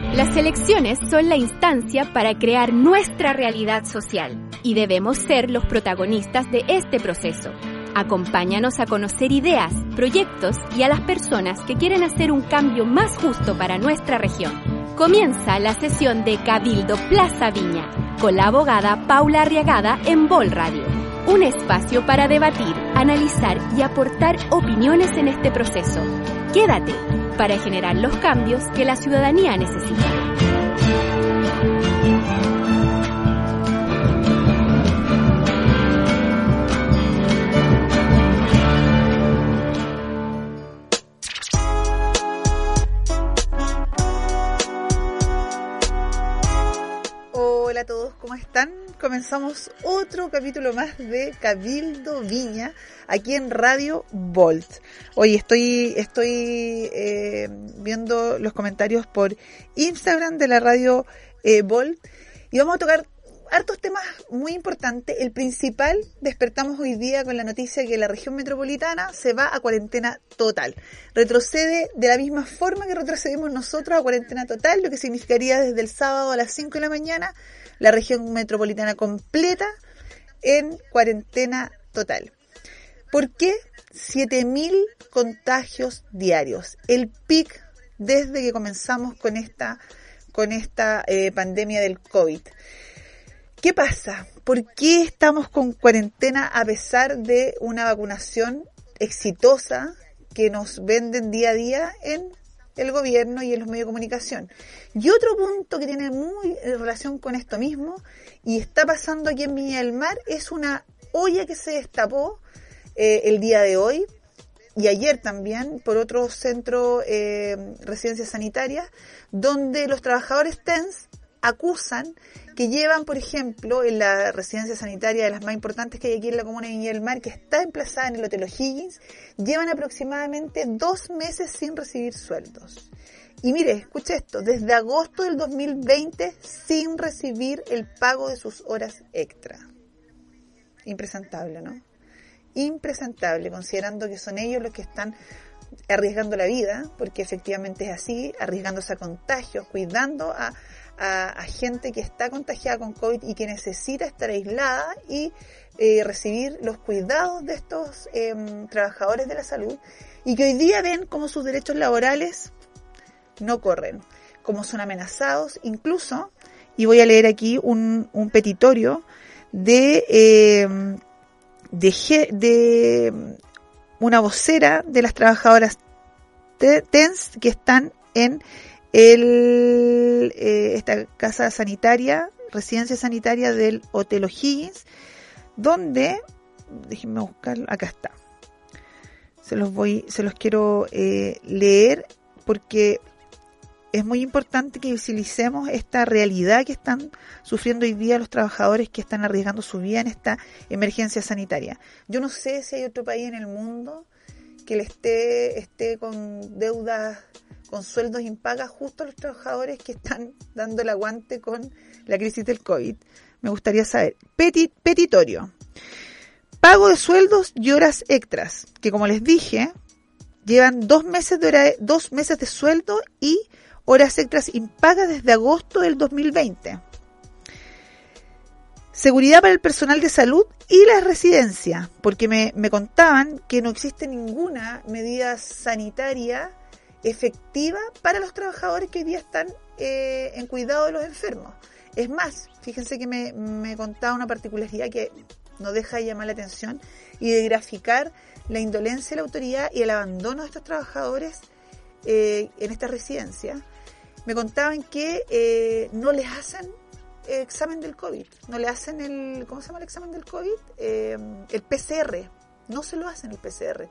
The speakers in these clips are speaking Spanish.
Las elecciones son la instancia para crear nuestra realidad social y debemos ser los protagonistas de este proceso. Acompáñanos a conocer ideas, proyectos y a las personas que quieren hacer un cambio más justo para nuestra región. Comienza la sesión de Cabildo Plaza Viña con la abogada Paula Arriagada en Vol Radio. Un espacio para debatir, analizar y aportar opiniones en este proceso. Quédate para generar los cambios que la ciudadanía necesita. Están? Comenzamos otro capítulo más de Cabildo Viña aquí en Radio Volt. Hoy estoy, estoy eh, viendo los comentarios por Instagram de la Radio eh, Volt y vamos a tocar hartos temas muy importantes. El principal, despertamos hoy día con la noticia que la región metropolitana se va a cuarentena total. Retrocede de la misma forma que retrocedemos nosotros a cuarentena total, lo que significaría desde el sábado a las 5 de la mañana la región metropolitana completa en cuarentena total. ¿Por qué? 7.000 contagios diarios. El pic desde que comenzamos con esta, con esta eh, pandemia del COVID. ¿Qué pasa? ¿Por qué estamos con cuarentena a pesar de una vacunación exitosa que nos venden día a día en el gobierno y en los medios de comunicación? Y otro punto que tiene muy relación con esto mismo y está pasando aquí en Viña del Mar es una olla que se destapó eh, el día de hoy y ayer también por otro centro eh, residencias sanitarias donde los trabajadores TENS acusan que llevan, por ejemplo, en la residencia sanitaria de las más importantes que hay aquí en la comuna de Viña del Mar, que está emplazada en el Hotel O'Higgins, llevan aproximadamente dos meses sin recibir sueldos. Y mire, escuche esto, desde agosto del 2020 sin recibir el pago de sus horas extra. Impresentable, ¿no? Impresentable, considerando que son ellos los que están arriesgando la vida, porque efectivamente es así, arriesgándose a contagios, cuidando a, a, gente que está contagiada con COVID y que necesita estar aislada y eh, recibir los cuidados de estos em, trabajadores de la salud y que hoy día ven como sus derechos laborales no corren, como son amenazados, incluso, y voy a leer aquí un, petitorio de, em, de, de una vocera de las trabajadoras TENS que están en el, eh, esta casa sanitaria, residencia sanitaria del Hotel O'Higgins, donde, déjenme buscarlo, acá está. Se los voy, se los quiero eh, leer porque es muy importante que visibilicemos esta realidad que están sufriendo hoy día los trabajadores que están arriesgando su vida en esta emergencia sanitaria. Yo no sé si hay otro país en el mundo que le esté, esté con deudas con sueldos impagas justo a los trabajadores que están dando el aguante con la crisis del COVID. Me gustaría saber. petitorio. Pago de sueldos y horas extras, que como les dije, llevan dos meses de, hora, dos meses de sueldo y horas extras impagas desde agosto del 2020. Seguridad para el personal de salud y la residencia, porque me, me contaban que no existe ninguna medida sanitaria efectiva para los trabajadores que hoy día están eh, en cuidado de los enfermos. Es más, fíjense que me, me contaba una particularidad que no deja de llamar la atención y de graficar la indolencia de la autoridad y el abandono de estos trabajadores eh, en esta residencia. Me contaban que eh, no les hacen examen del COVID, no le hacen el, ¿cómo se llama el examen del COVID? el PCR, no se lo hacen el PCR.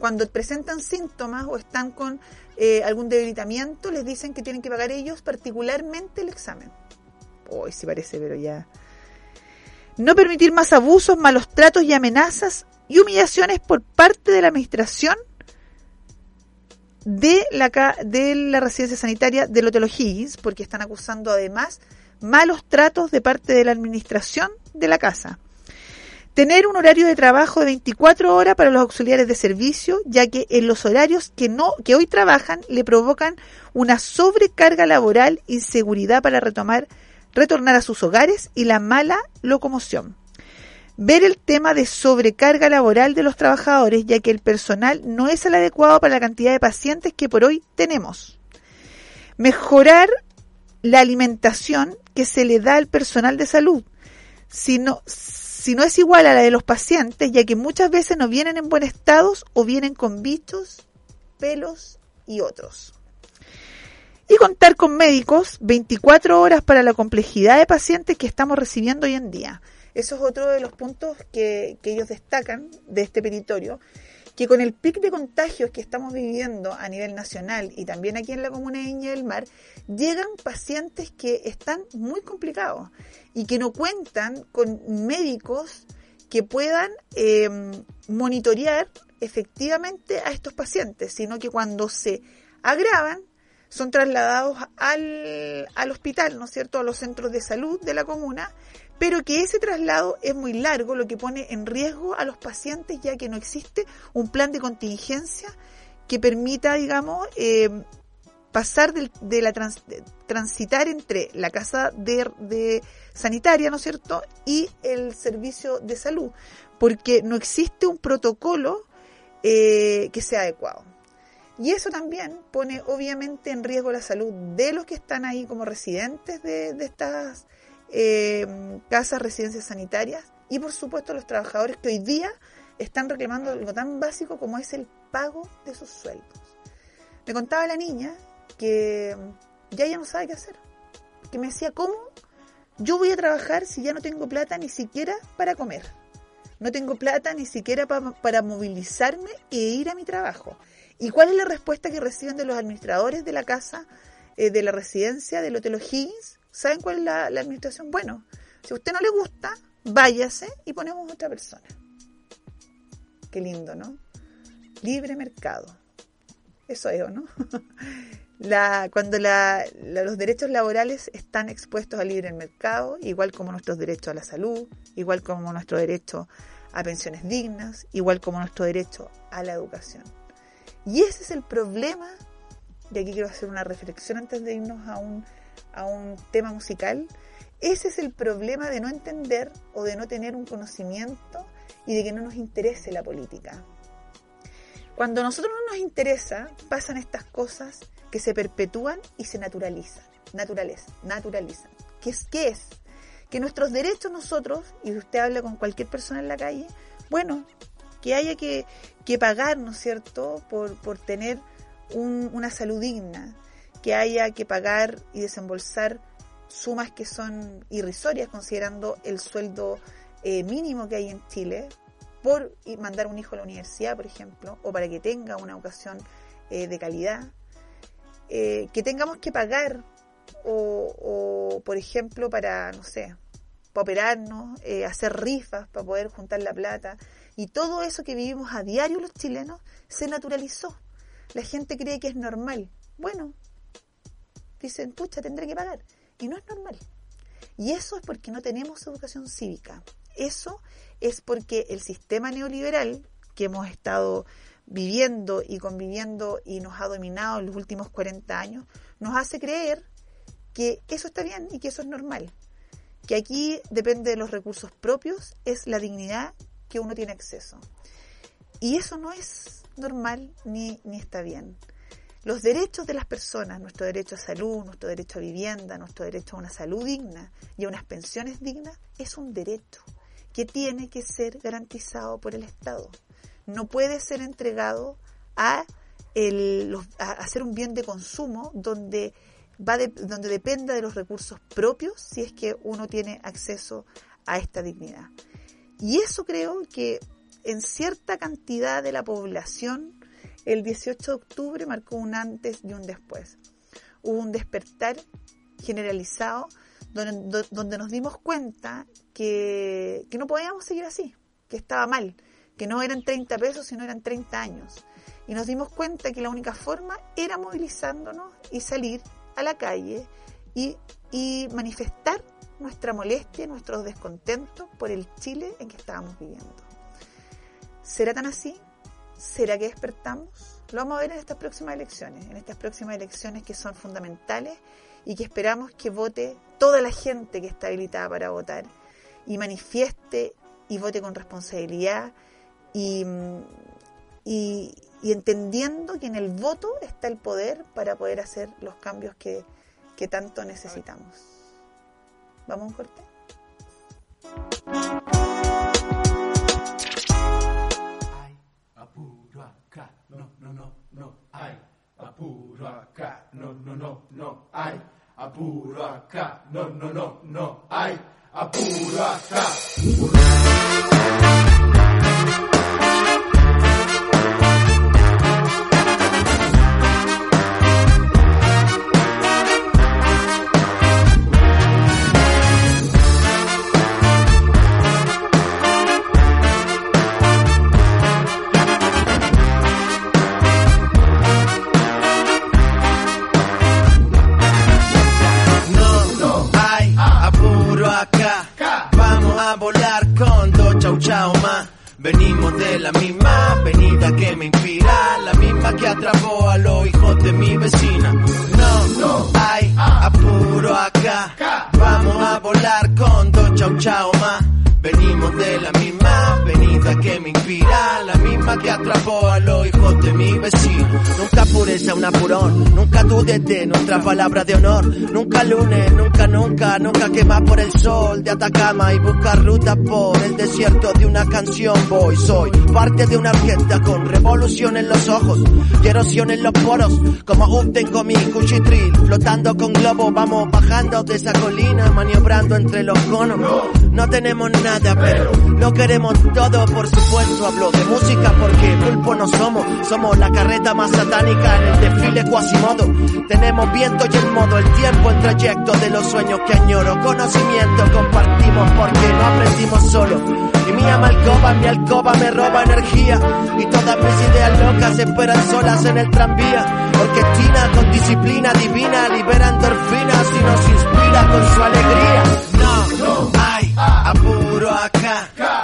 Cuando presentan síntomas o están con eh, algún debilitamiento, les dicen que tienen que pagar ellos particularmente el examen. Hoy sí parece, pero ya. No permitir más abusos, malos tratos y amenazas y humillaciones por parte de la administración de la, de la residencia sanitaria del Hotel O'Higgins, porque están acusando además malos tratos de parte de la administración de la casa. Tener un horario de trabajo de 24 horas para los auxiliares de servicio, ya que en los horarios que no que hoy trabajan le provocan una sobrecarga laboral, inseguridad para retomar retornar a sus hogares y la mala locomoción. Ver el tema de sobrecarga laboral de los trabajadores, ya que el personal no es el adecuado para la cantidad de pacientes que por hoy tenemos. Mejorar la alimentación que se le da al personal de salud. Si no, si no es igual a la de los pacientes, ya que muchas veces no vienen en buen estado o vienen con bichos, pelos y otros. Y contar con médicos 24 horas para la complejidad de pacientes que estamos recibiendo hoy en día. Eso es otro de los puntos que, que ellos destacan de este peritorio que con el pic de contagios que estamos viviendo a nivel nacional y también aquí en la comuna de Viña del Mar, llegan pacientes que están muy complicados y que no cuentan con médicos que puedan em, monitorear efectivamente a estos pacientes, sino que cuando se agravan son trasladados al, al hospital, ¿no es cierto?, a los centros de salud de la comuna, pero que ese traslado es muy largo, lo que pone en riesgo a los pacientes ya que no existe un plan de contingencia que permita, digamos, eh, pasar de, la transitar entre la casa de, sanitaria, ¿no es cierto?, y el servicio de salud, porque no existe un protocolo eh, que sea adecuado. Y eso también pone obviamente en riesgo la salud de los que están ahí como residentes de, de estas eh, casas, residencias sanitarias y por supuesto los trabajadores que hoy día están reclamando algo tan básico como es el pago de sus sueldos. Me contaba la niña que ya ella no sabe qué hacer, que me decía, ¿cómo yo voy a trabajar si ya no tengo plata ni siquiera para comer? No tengo plata ni siquiera para movilizarme e ir a mi trabajo. ¿Y cuál es la respuesta que reciben de los administradores de la casa, eh, de la residencia del Hotel O'Higgins? ¿Saben cuál es la, administración? Bueno, si a usted no le gusta, váyase y ponemos otra persona. Qué lindo, ¿no? Libre mercado. Eso es, ¿no? Cuando los derechos laborales están expuestos al libre mercado, igual como nuestros derechos a la salud, igual como nuestro derecho a pensiones dignas, igual como nuestro derecho a la educación. Y ese es el problema, y aquí quiero hacer una reflexión antes de irnos a un a un tema musical, ese es el problema de no entender o de no tener un conocimiento y de que no nos interese la política. Cuando a nosotros no nos interesa, pasan estas cosas que se perpetúan y se naturalizan. Naturaleza, naturalizan. ¿Qué es? ¿Qué es? Que nuestros derechos nosotros, y usted habla con cualquier persona en la calle, bueno, que haya que, que pagar, ¿no es cierto?, por, por tener una salud digna, que haya que pagar y desembolsar sumas que son irrisorias considerando el sueldo eh, mínimo que hay en Chile por mandar un hijo a la universidad, por ejemplo, o para que tenga una educación eh, de calidad, eh, que tengamos que pagar o, o, por ejemplo, para, no sé, para operarnos, hacer rifas para poder juntar la plata, y todo eso que vivimos a diario los chilenos se naturalizó. La gente cree que es normal. Bueno, dicen, pucha, tendré que pagar. Y no es normal. Y eso es porque no tenemos educación cívica. Eso es porque el sistema neoliberal que hemos estado viviendo y conviviendo y nos ha dominado en los últimos 40 años, nos hace creer que eso está bien y que eso es normal. Que aquí depende de los recursos propios, es la dignidad que uno tiene acceso. Y eso no es normal ni, ni está bien. Los derechos de las personas, nuestro derecho a salud, nuestro derecho a vivienda, nuestro derecho a una salud digna y a unas pensiones dignas, es un derecho que tiene que ser garantizado por el Estado. No puede ser entregado a, el, hacer un bien de consumo donde, va donde dependa de los recursos propios si es que uno tiene acceso a esta dignidad. Y eso creo que en cierta cantidad de la población el 18 de octubre marcó un antes y un después. Hubo un despertar generalizado donde, nos dimos cuenta que, no podíamos seguir así, que estaba mal, que no eran 30 pesos, sino eran 30 años. Y nos dimos cuenta que la única forma era movilizándonos y salir a la calle y, y manifestar nuestra molestia, nuestro descontento por el Chile en que estábamos viviendo. ¿Será tan así? ¿Será que despertamos? Lo vamos a ver en estas próximas elecciones, en estas próximas elecciones que son fundamentales y que esperamos que vote toda la gente que está habilitada para votar y manifieste y vote con responsabilidad y, y, entendiendo que en el voto está el poder para poder hacer los cambios que, que tanto necesitamos. ¿Vamos a un corte? Apuro acá, no, no, no, no, hay, apuro acá, no, no, no, no, hay, apuro acá, no, no, no, no, hay, apuro acá. La misma que me inspira, la misma que atrapó a los hijos de mi vecino. Nunca pureza un apurón, nunca dudes de nuestra palabra de honor. Nunca lunes, nunca, nunca, nunca quema por el sol de Atacama y busca ruta por el desierto de una canción. Voy, soy parte de una orquesta con revolución en los ojos y erosión en los poros. Como tengo mi cuchitril, flotando con globo, vamos bajando de esa colina, maniobrando entre los conos. No tenemos nada pero lo queremos todo, por supuesto. Hablo de música porque pulpo no somos, somos la carreta más satánica en el desfile cuasimodo. Tenemos viento y el modo, el tiempo, el trayecto de los sueños que añoro. Conocimiento compartimos porque no aprendimos solo. Y mi alcoba, mi alcoba me roba energía. Y todas mis ideas locas esperan solas en el tranvía. Porque China con disciplina divina libera endorfinas y nos inspira con su alegría. No, no hay apuro acá.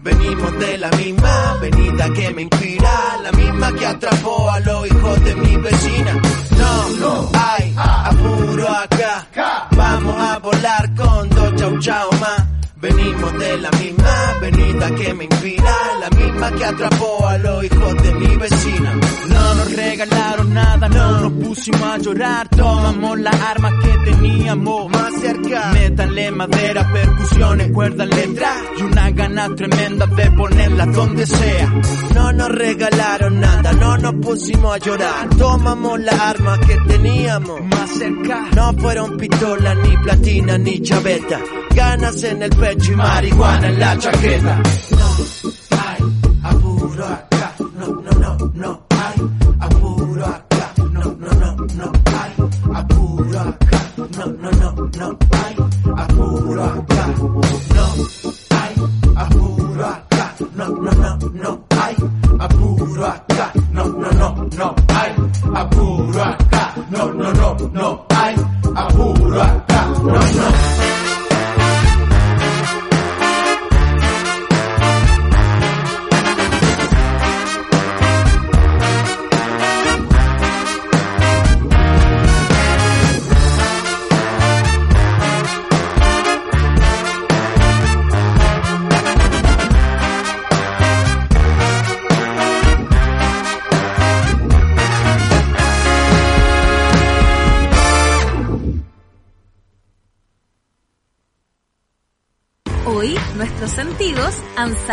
Venimos de la misma avenida que me inspira, la misma que atrapó a los hijos de mi vecina. No, no hay apuro acá. Vamos a volar con dos chau chau más. Venimos de la misma avenida que me inspira, la misma que atrapó a los hijos de mi vecina. No nos regalaron nada, no nos pusimos a llorar, tomamos las armas que teníamos más cerca. Métanle madera, percusiones, cuerdas, letras y una gana tremenda de ponerlas donde sea. No nos regalaron nada, no nos pusimos a llorar, tomamos las armas que teníamos más cerca. No fueron pistolas, ni platina, ni chaveta, ganas en el pecho y marihuana en la chaqueta. No hay apuro acá, no, no, no, no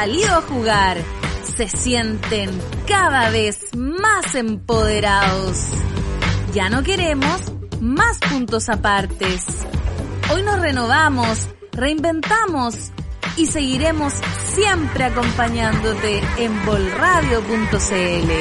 salido a jugar. Se sienten cada vez más empoderados. Ya no queremos más puntos apartes. Hoy nos renovamos, reinventamos y seguiremos siempre acompañándote en bolradio.cl.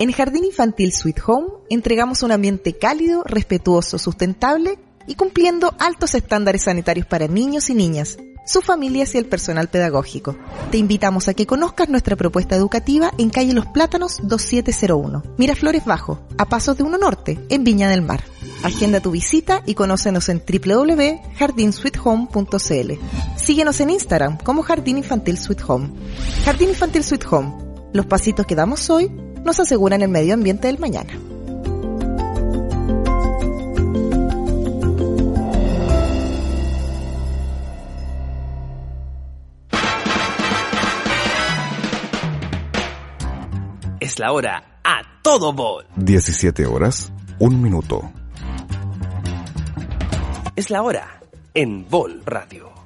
En Jardín Infantil Sweet Home entregamos un ambiente cálido, respetuoso, sustentable y cumpliendo altos estándares sanitarios para niños y niñas, sus familias y el personal pedagógico. Te invitamos a que conozcas nuestra propuesta educativa en calle Los Plátanos 2701, Miraflores Bajo, a pasos de Uno Norte, en Viña del Mar. Agenda tu visita y conócenos en www.jardinsweethome.cl. Síguenos en Instagram como Jardín Infantil Sweet Home. Jardín Infantil Sweet Home. Los pasitos que damos hoy nos aseguran el medio ambiente del mañana. la hora a todo bol. 17 horas, un minuto. Es la hora en Bol Radio.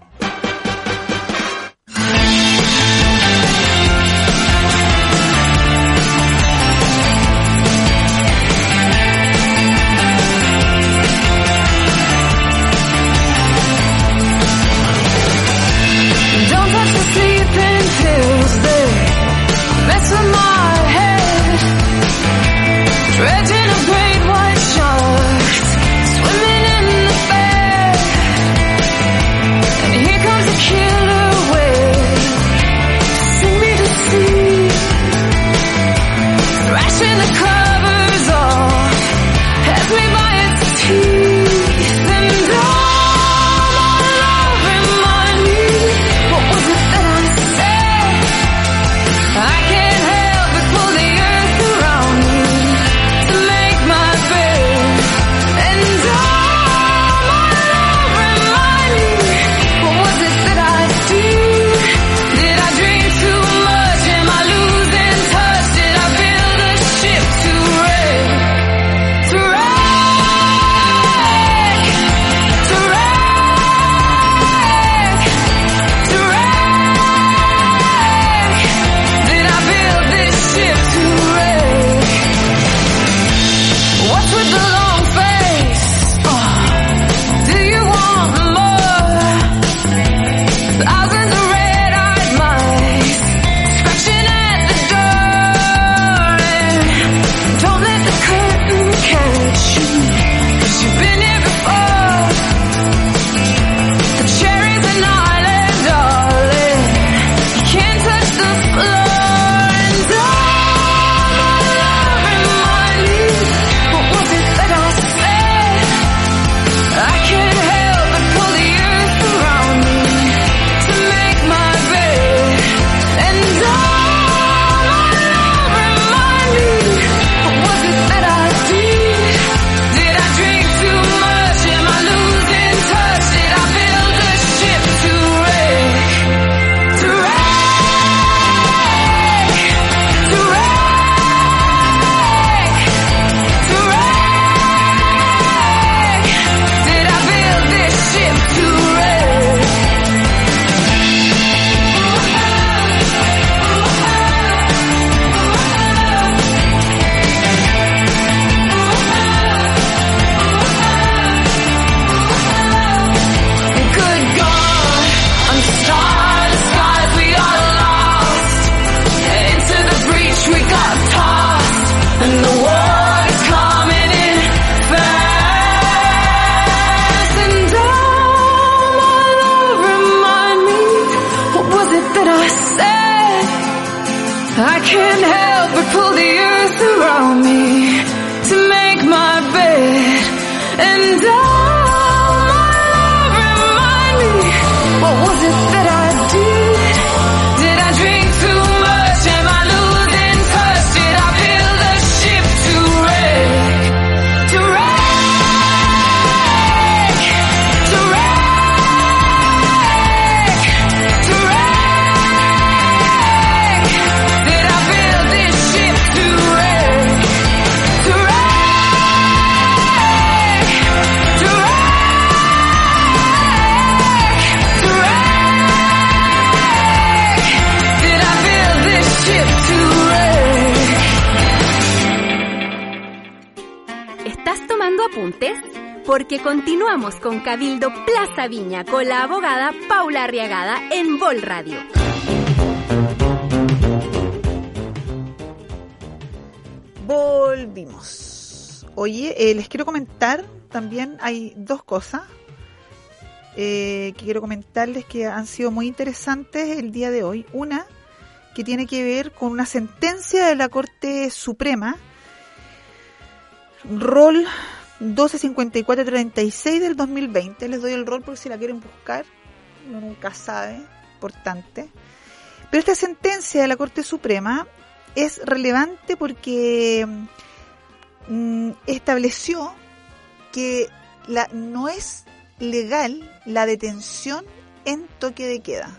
Continuamos con Cabildo Plaza Viña con la abogada Paula Arriagada en Vol Radio. Volvimos. Oye, eh, les quiero comentar también, hay dos cosas eh, que quiero comentarles que han sido muy interesantes el día de hoy. Una que tiene que ver con una sentencia de la Corte Suprema, rol 125436 del 2020. Les doy el rol por si la quieren buscar, nunca sabe, importante. Pero esta sentencia de la Corte Suprema es relevante porque mm, estableció que la, no es legal la detención en toque de queda,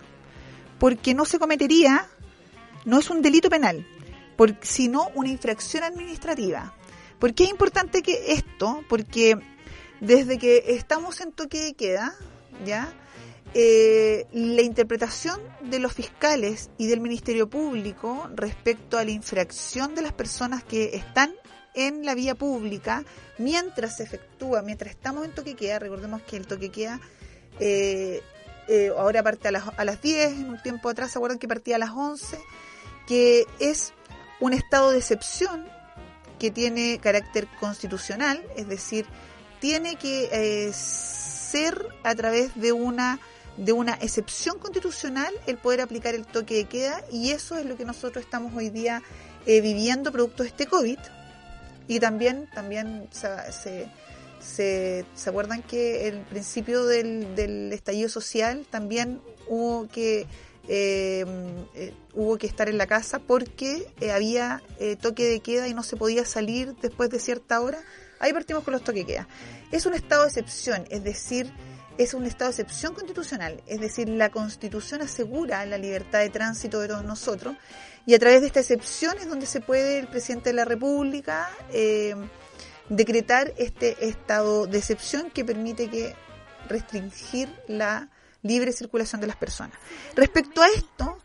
porque no se cometería, no es un delito penal, sino una infracción administrativa. ¿Por qué es importante que esto? Porque desde que estamos en toque de queda, ¿ya? Eh, la interpretación de los fiscales y del Ministerio Público respecto a la infracción de las personas que están en la vía pública mientras se efectúa, mientras estamos en toque queda, recordemos que el toque queda eh, eh, ahora parte a las, a las 10, en un tiempo atrás se acuerdan que partía a las 11, que es un estado de excepción que tiene carácter constitucional, es decir, tiene que eh, ser a través de una de una excepción constitucional el poder aplicar el toque de queda y eso es lo que nosotros estamos hoy día eh, viviendo producto de este COVID. Y también también se, se, se, ¿se acuerdan que el principio del, del estallido social también hubo que eh, eh, hubo que estar en la casa porque eh, había toque de queda y no se podía salir después de cierta hora. Ahí partimos con los toque de queda. Es un estado de excepción, es decir, es un estado de excepción constitucional, es decir, la Constitución asegura la libertad de tránsito de todos nosotros y a través de esta excepción es donde se puede el presidente de la República decretar este estado de excepción que permite que restringir la libre circulación de las personas. Respecto a esto,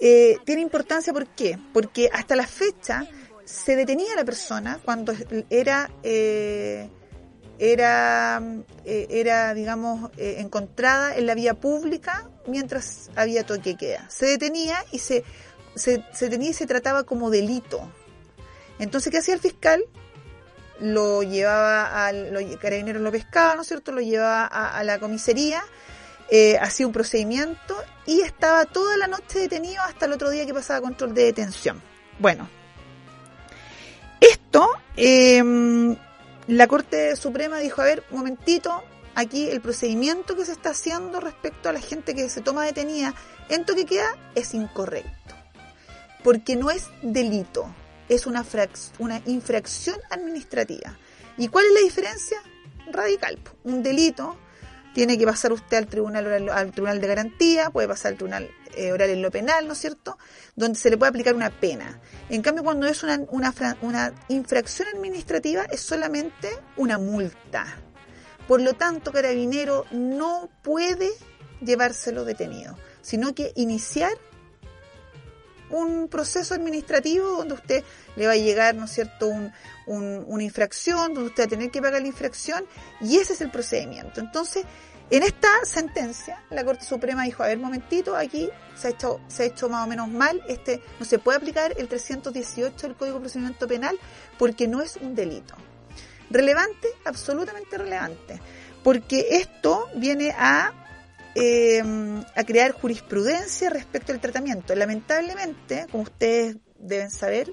eh, tiene importancia ¿por qué? Porque hasta la fecha se detenía a la persona cuando era eh, era eh, era digamos eh, encontrada en la vía pública mientras había toque queda. Se detenía y se se, se detenía y se trataba como delito. Entonces, ¿qué hacía el fiscal? Lo llevaba al, carabineros lo pescaba, ¿no es cierto? Lo llevaba a, a la comisaría, eh, hacía un procedimiento y estaba toda la noche detenido hasta el otro día que pasaba control de detención. Bueno, esto, eh, la Corte Suprema dijo, a ver, momentito, aquí el procedimiento que se está haciendo respecto a la gente que se toma detenida en toque de queda es incorrecto, porque no es delito, es una, una infracción administrativa. ¿Y cuál es la diferencia? Radical. Un delito tiene que pasar usted al tribunal al tribunal de garantía, puede pasar al tribunal eh, oral en lo penal, ¿no es cierto? Donde se le puede aplicar una pena. En cambio, cuando es una, una, una infracción administrativa, es solamente una multa. Por lo tanto, Carabinero no puede llevárselo detenido, sino que iniciar un proceso administrativo donde usted le va a llegar, ¿no es cierto?, un, un- una infracción, donde usted va a tener que pagar la infracción, y ese es el procedimiento. Entonces, en esta sentencia, la Corte Suprema dijo, a ver, momentito, aquí se ha hecho, se ha hecho más o menos mal, este, no se puede aplicar el 318 del Código de Procedimiento Penal porque no es un delito. Relevante, absolutamente relevante, porque esto viene a eh, a crear jurisprudencia respecto al tratamiento. Lamentablemente, como ustedes deben saber,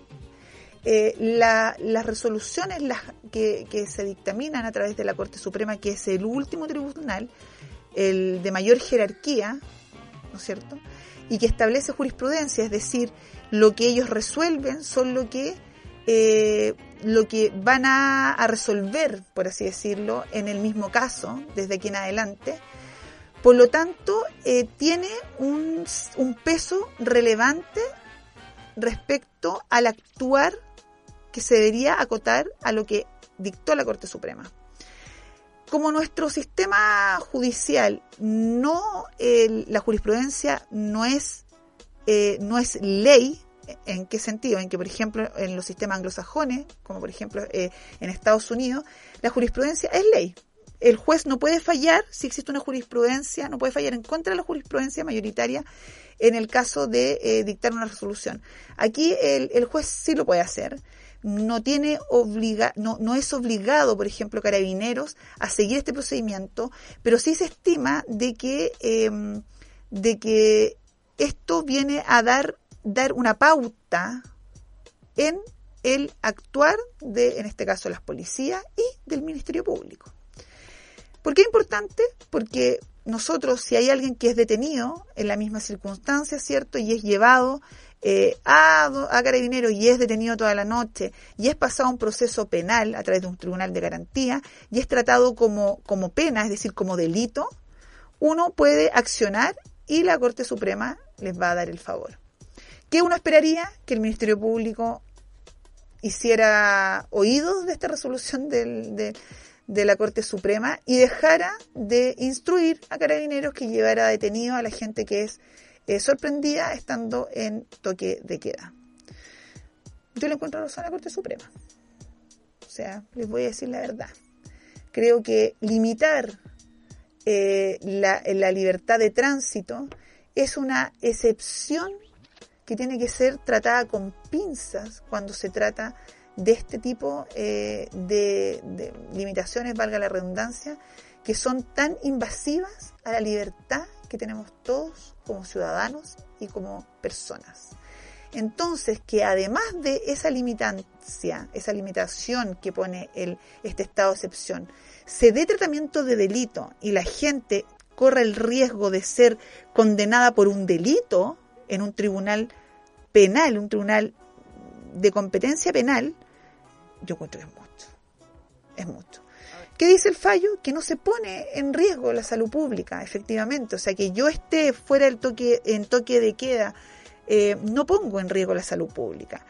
eh, la- las resoluciones las que, se dictaminan a través de la Corte Suprema, que es el último tribunal, el de mayor jerarquía, ¿no es cierto? Y que establece jurisprudencia, es decir, lo que ellos resuelven son lo que eh, lo que van a, resolver, por así decirlo, en el mismo caso, desde aquí en adelante. Por lo tanto, eh, tiene un peso relevante respecto al actuar que se debería acotar a lo que dictó la Corte Suprema. Como nuestro sistema judicial no, la jurisprudencia no es, eh, no es ley, ¿en qué sentido? En que, por ejemplo, en los sistemas anglosajones, como por ejemplo eh, en Estados Unidos, la jurisprudencia es ley. El juez no puede fallar si existe una jurisprudencia, no puede fallar en contra de la jurisprudencia mayoritaria en el caso de eh, dictar una resolución. Aquí el juez sí lo puede hacer, no tiene obliga, no, no es obligado, por ejemplo, carabineros a seguir este procedimiento, pero sí se estima de que, em, de que esto viene a dar, dar una pauta en el actuar de, en este caso, las policías y del Ministerio Público. ¿Por qué es importante? Porque nosotros, si hay alguien que es detenido en la misma circunstancia, ¿cierto? Y es llevado eh, a, a carabineros y es detenido toda la noche y es pasado un proceso penal a través de un tribunal de garantía y es tratado como, como pena, es decir, como delito, uno puede accionar y la Corte Suprema les va a dar el favor. ¿Qué uno esperaría? Que el Ministerio Público hiciera oídos de esta resolución del, de, de la Corte Suprema y dejara de instruir a carabineros que llevara detenido a la gente que es eh, sorprendida estando en toque de queda. Yo le encuentro razón a la Corte Suprema. O sea, les voy a decir la verdad. Creo que limitar eh, la, libertad de tránsito es una excepción que tiene que ser tratada con pinzas cuando se trata de este tipo eh, de, de limitaciones, valga la redundancia, que son tan invasivas a la libertad que tenemos todos como ciudadanos y como personas. Entonces, que además de esa limitancia, esa limitación que pone el, este estado de excepción, se dé tratamiento de delito y la gente corra el riesgo de ser condenada por un delito en un tribunal penal, un tribunal de competencia penal, yo encuentro que es mucho. Es mucho. ¿Qué dice el fallo? Que no se pone en riesgo la salud pública, efectivamente. O sea, que yo esté fuera del toque, en toque de queda, eh, no pongo en riesgo la salud pública.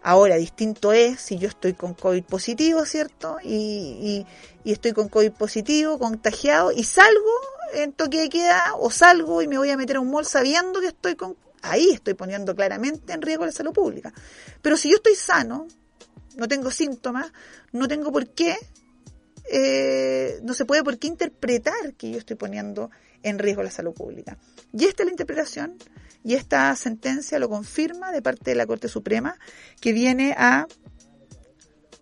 Ahora, distinto es si yo estoy con COVID positivo, ¿cierto? Y, y, y, estoy con COVID positivo, contagiado, y salgo en toque de queda, o salgo y me voy a meter a un mall sabiendo que estoy con... Ahí estoy poniendo claramente en riesgo la salud pública. Pero si yo estoy sano, no tengo síntomas, no tengo por qué, eh, no se puede por qué interpretar que yo estoy poniendo en riesgo la salud pública. Y esta es la interpretación y esta sentencia lo confirma de parte de la Corte Suprema que viene a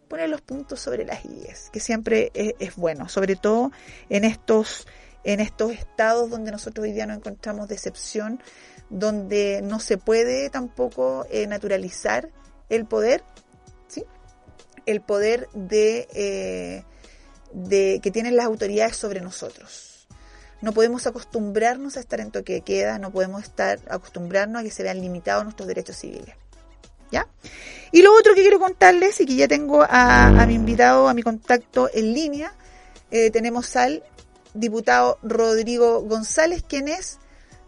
poner los puntos sobre las IES, que siempre es, bueno, sobre todo en estos, en estos estados donde nosotros hoy día nos encontramos de excepción, donde no se puede tampoco eh, naturalizar el poder, ¿sí? el poder de, eh, de que tienen las autoridades sobre nosotros. No podemos acostumbrarnos a estar en toque de queda, no podemos estar acostumbrarnos a que se vean limitados nuestros derechos civiles. ¿Ya? Y lo otro que quiero contarles y que ya tengo a, mi invitado, a mi contacto en línea, eh, tenemos al diputado Rodrigo González, quien es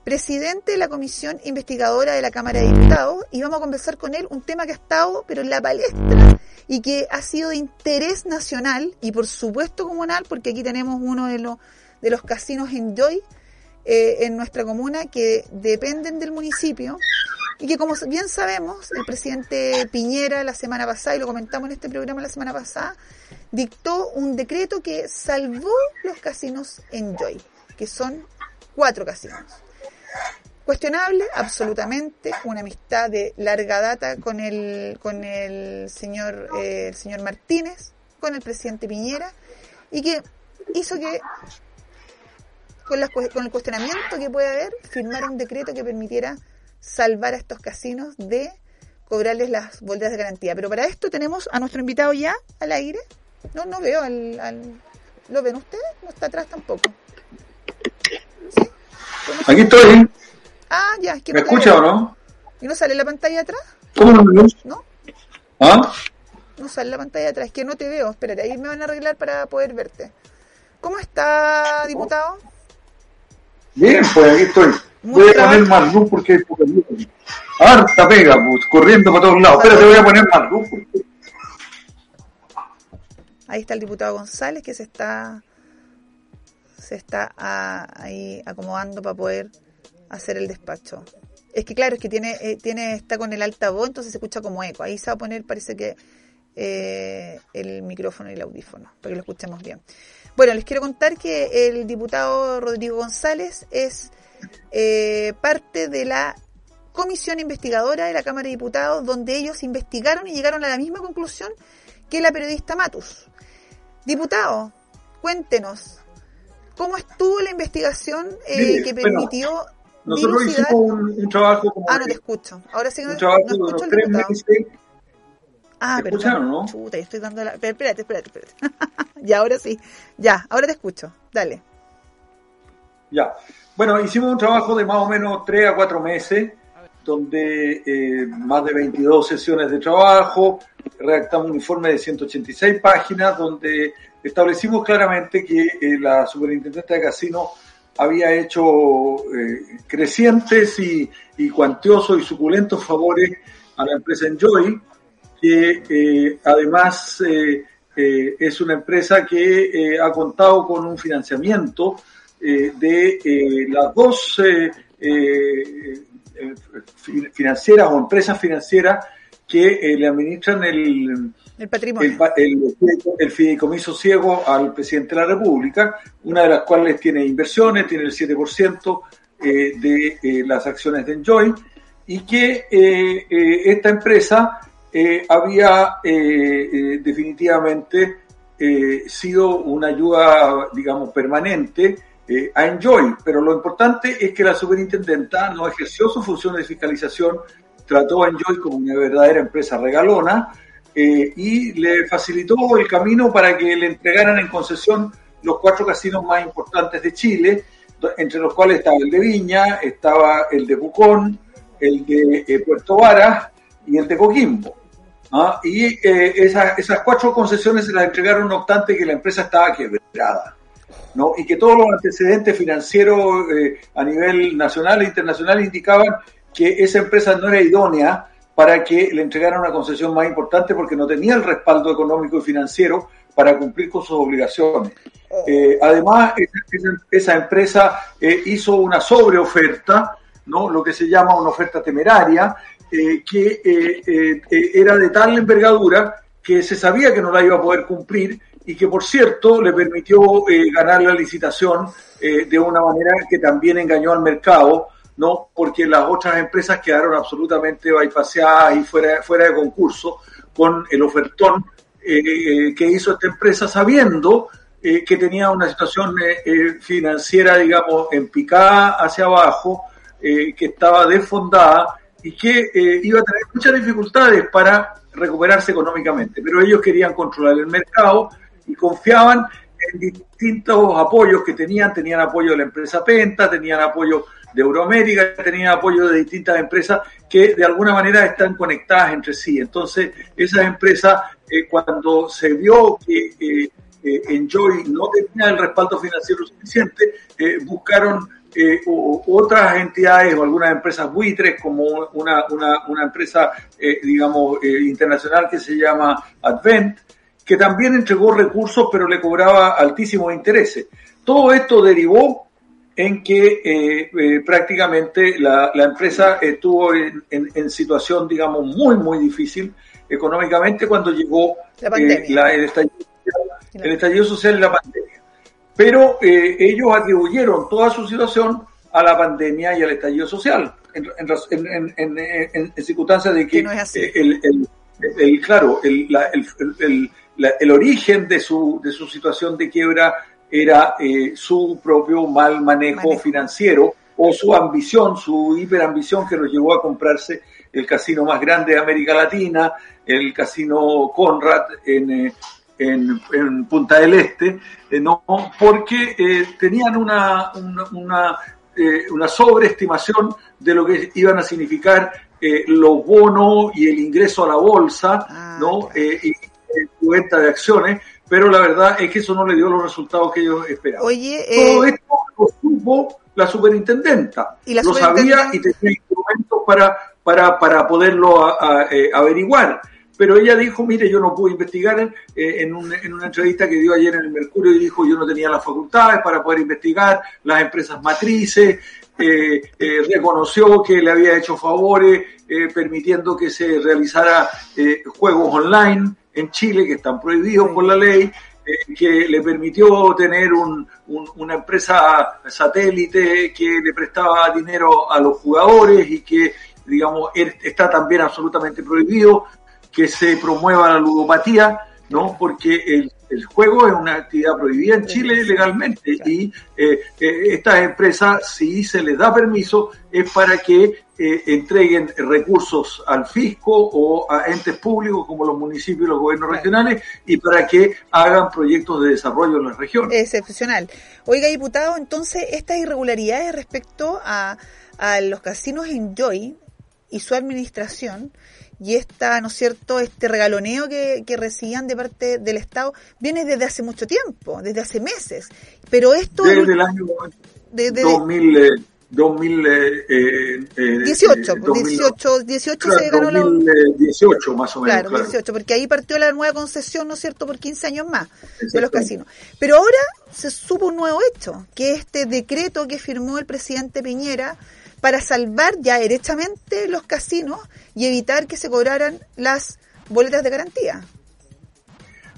presidente de la comisión investigadora de la Cámara de Diputados, y vamos a conversar con él un tema que ha estado, pero en la palestra, y que ha sido de interés nacional y por supuesto comunal, porque aquí tenemos uno de los de los casinos Enjoy eh, en nuestra comuna que dependen del municipio y que como bien sabemos, el presidente Piñera la semana pasada, y lo comentamos en este programa la semana pasada, dictó un decreto que salvó los casinos Enjoy, que son cuatro casinos. Cuestionable, absolutamente, una amistad de larga data con el, con el señor, eh, el señor Martínez, con el presidente Piñera, y que hizo que con, las, con el cuestionamiento que puede haber, firmar un decreto que permitiera salvar a estos casinos de cobrarles las bolsas de garantía. Pero para esto tenemos a nuestro invitado ya al aire. No, no veo al, al... ¿Lo ven ustedes? No está atrás tampoco. Aquí estoy. Ah, ya. Es que ¿Me escucha o no? ¿Y no sale la pantalla atrás? ¿Cómo no? ¿No? ¿Ah? No sale la pantalla atrás. Es que no te veo. Espérate, ahí me van a arreglar para poder verte. ¿Cómo está, diputado? Bien, pues aquí estoy. Muy voy a poner más luz porque hay poca luz. Harta pega, pues, corriendo para todos lados. Espérate, voy a poner más luz. porque- Ahí está el diputado González que se está se está ah, ahí acomodando para poder hacer el despacho. Es que claro, es que tiene eh, tiene está con el altavoz, entonces se escucha como eco. Ahí se va a poner, parece que eh, el micrófono y el audífono, para que lo escuchemos bien. Bueno, les quiero contar que el diputado Rodrigo González es eh, parte de la comisión investigadora de la Cámara de Diputados, donde ellos investigaron y llegaron a la misma conclusión que la periodista Matus. Diputado, cuéntenos, ¿cómo estuvo la investigación eh, Mire, que bueno, permitió Nosotros dilucidar- hicimos un, un trabajo como Ah, no te escucho. Ahora sí que no, no escucho al tres meses Ah, ¿Me perdón. escucharon, no? Chuta, yo estoy dando la... pero Espérate, espérate, espérate. ya, ahora sí. Ya, ahora te escucho. Dale. Ya. Bueno, hicimos un trabajo de más o menos 3 a 4 meses, donde eh, más de 22 sesiones de trabajo, redactamos un informe de 186 páginas, donde establecimos claramente que eh, la superintendente de casino había hecho eh, crecientes y, y cuantiosos y suculentos favores a la empresa Enjoy, que eh, además es una empresa que ha contado con un financiamiento de las dos fi- financieras o empresas financieras que le administran el, El patrimonio. fideicomiso ciego al presidente de la República, una de las cuales tiene inversiones, tiene el 7% eh, de eh, las acciones de Enjoy, y que eh, eh, esta empresa había definitivamente sido una ayuda, digamos, permanente a Enjoy. Pero lo importante es que la superintendenta no ejerció su función de fiscalización, trató a Enjoy como una verdadera empresa regalona eh, y le facilitó el camino para que le entregaran en concesión los cuatro casinos más importantes de Chile, entre los cuales estaba el de Viña, estaba el de Pucón, el de eh, Puerto Varas y el de Coquimbo. ¿ah? Y eh, esa- esas cuatro concesiones se las entregaron, no obstante que la empresa estaba quebrada. ¿no? Y que todos los antecedentes financieros eh, a nivel nacional e internacional indicaban que esa empresa no era idónea para que le entregaran una concesión más importante porque no tenía el respaldo económico y financiero para cumplir con sus obligaciones. Eh, además, esa, esa- esa empresa eh, hizo una sobreoferta, ¿no? lo que se llama una oferta temeraria, eh, que eh, eh, era de tal envergadura que se sabía que no la iba a poder cumplir y que, por cierto, le permitió ganar la licitación eh, de una manera que también engañó al mercado, ¿no? porque las otras empresas quedaron absolutamente bypaseadas y fuera, fuera de concurso con el ofertón eh, que hizo esta empresa sabiendo eh, que tenía una situación eh, eh, financiera, digamos, en picada hacia abajo, eh, que estaba desfondada y que eh, iba a tener muchas dificultades para recuperarse económicamente. Pero ellos querían controlar el mercado y confiaban en distintos apoyos que tenían. Tenían apoyo de la empresa Penta, tenían apoyo de Euroamérica, tenían apoyo de distintas empresas que de alguna manera están conectadas entre sí. Entonces, esas empresas, eh, cuando se vio que eh, eh, Enjoy no tenía el respaldo financiero suficiente, buscaron otras entidades o algunas empresas buitres, como una, una, una empresa, digamos, internacional que se llama Advent, que también entregó recursos, pero le cobraba altísimos intereses. Todo esto derivó en que eh, eh, prácticamente la, la empresa estuvo en, en- en situación, digamos, muy, muy difícil económicamente cuando llegó La eh, la- el, estallido, social- el estallido social y la pandemia. Pero ellos atribuyeron toda su situación a la pandemia y al estallido social, en, en raz- en- en- en- en- en circunstancias de que, no el, el- el- claro, el, la- el- la- el origen de su, de su situación de quiebra era eh, su propio mal manejo, Manejo. financiero o su ambición, su hiperambición que lo llevó a comprarse el casino más grande de América Latina, el casino Conrad en, eh, en, en Punta del Este, eh, no, porque eh, tenían una, una, una, una sobreestimación de lo que iban a significar eh, los bonos y el ingreso a la bolsa, Ah, ¿no? claro. Eh, y eh, su venta de acciones, pero la verdad es que eso no le dio los resultados que ellos esperaban. Oye, Todo eh, esto lo supo la superintendenta. Y la lo sabía y tenía instrumentos para, para, para poderlo a- a- eh, averiguar. Pero ella dijo, mire, yo no pude investigar eh, en, un- en una entrevista que dio ayer en el Mercurio y dijo, yo no tenía las facultades para poder investigar las empresas matrices, eh, eh, reconoció que le había hecho favores eh, permitiendo que se realizara eh, juegos online en Chile que están prohibidos por la ley, eh, que le permitió tener un- un- una empresa satélite que le prestaba dinero a los jugadores y que digamos, er- está también absolutamente prohibido que se promueva la ludopatía, ¿no? Porque el, el juego es una actividad prohibida en Chile legalmente y eh, eh, estas empresas, si se les da permiso, es para que eh, entreguen recursos al fisco o a entes públicos como los municipios y los gobiernos regionales y para que hagan proyectos de desarrollo en las regiones. Excepcional. Oiga, diputado, entonces estas irregularidades respecto a, a los casinos Enjoy y su administración y esta, ¿no es cierto?, este regaloneo que, que recibían de parte del Estado viene desde hace mucho tiempo, desde hace meses. Pero esto... Desde el año desde- 2000, eh, 2000, eh, eh, eh, 18, eh, 2000, 18, 18 claro, se ganó la... 2018 más o menos. Claro, claro. 18, porque ahí partió la nueva concesión, ¿no es cierto?, por 15 años más de los casinos. Pero ahora se supo un nuevo hecho, que este decreto que firmó el presidente Piñera para salvar ya derechamente los casinos y evitar que se cobraran las boletas de garantía.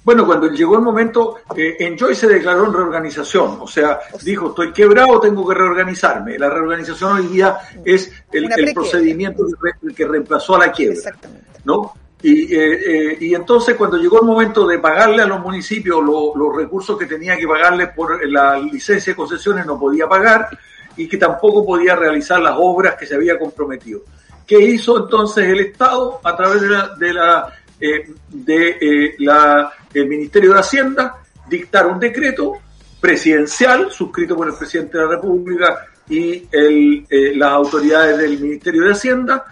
Bueno, cuando llegó el momento, eh, Enjoy se declaró en reorganización, o sea, dijo, estoy quebrado, tengo que reorganizarme. La reorganización hoy día es el, procedimiento que, re- que reemplazó a la quiebra. Exactamente. ¿no? Y, eh, eh, y entonces cuando llegó el momento de pagarle a los municipios lo- los recursos que tenía que pagarle por la licencia de concesiones no podía pagar y que tampoco podía realizar las obras que se había comprometido. ¿Qué hizo entonces el Estado a través de la, de la, eh, de, eh, la el Ministerio de Hacienda? Dictar un decreto presidencial suscrito por el presidente de la República y el, eh, las autoridades del Ministerio de Hacienda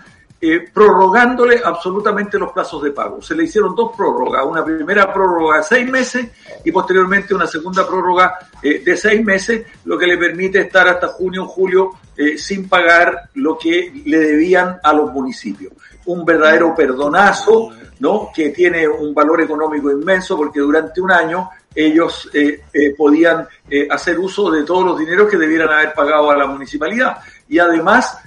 eh, prorrogándole absolutamente los plazos de pago. Se le hicieron dos prórrogas, una primera prórroga de seis meses y posteriormente una segunda prórroga eh, de seis meses, lo que le permite estar hasta junio o julio eh, sin pagar lo que le debían a los municipios. Un verdadero perdonazo, ¿no? Que tiene un valor económico inmenso porque durante un año ellos eh, podían hacer uso de todos los dineros que debieran haber pagado a la municipalidad. Y además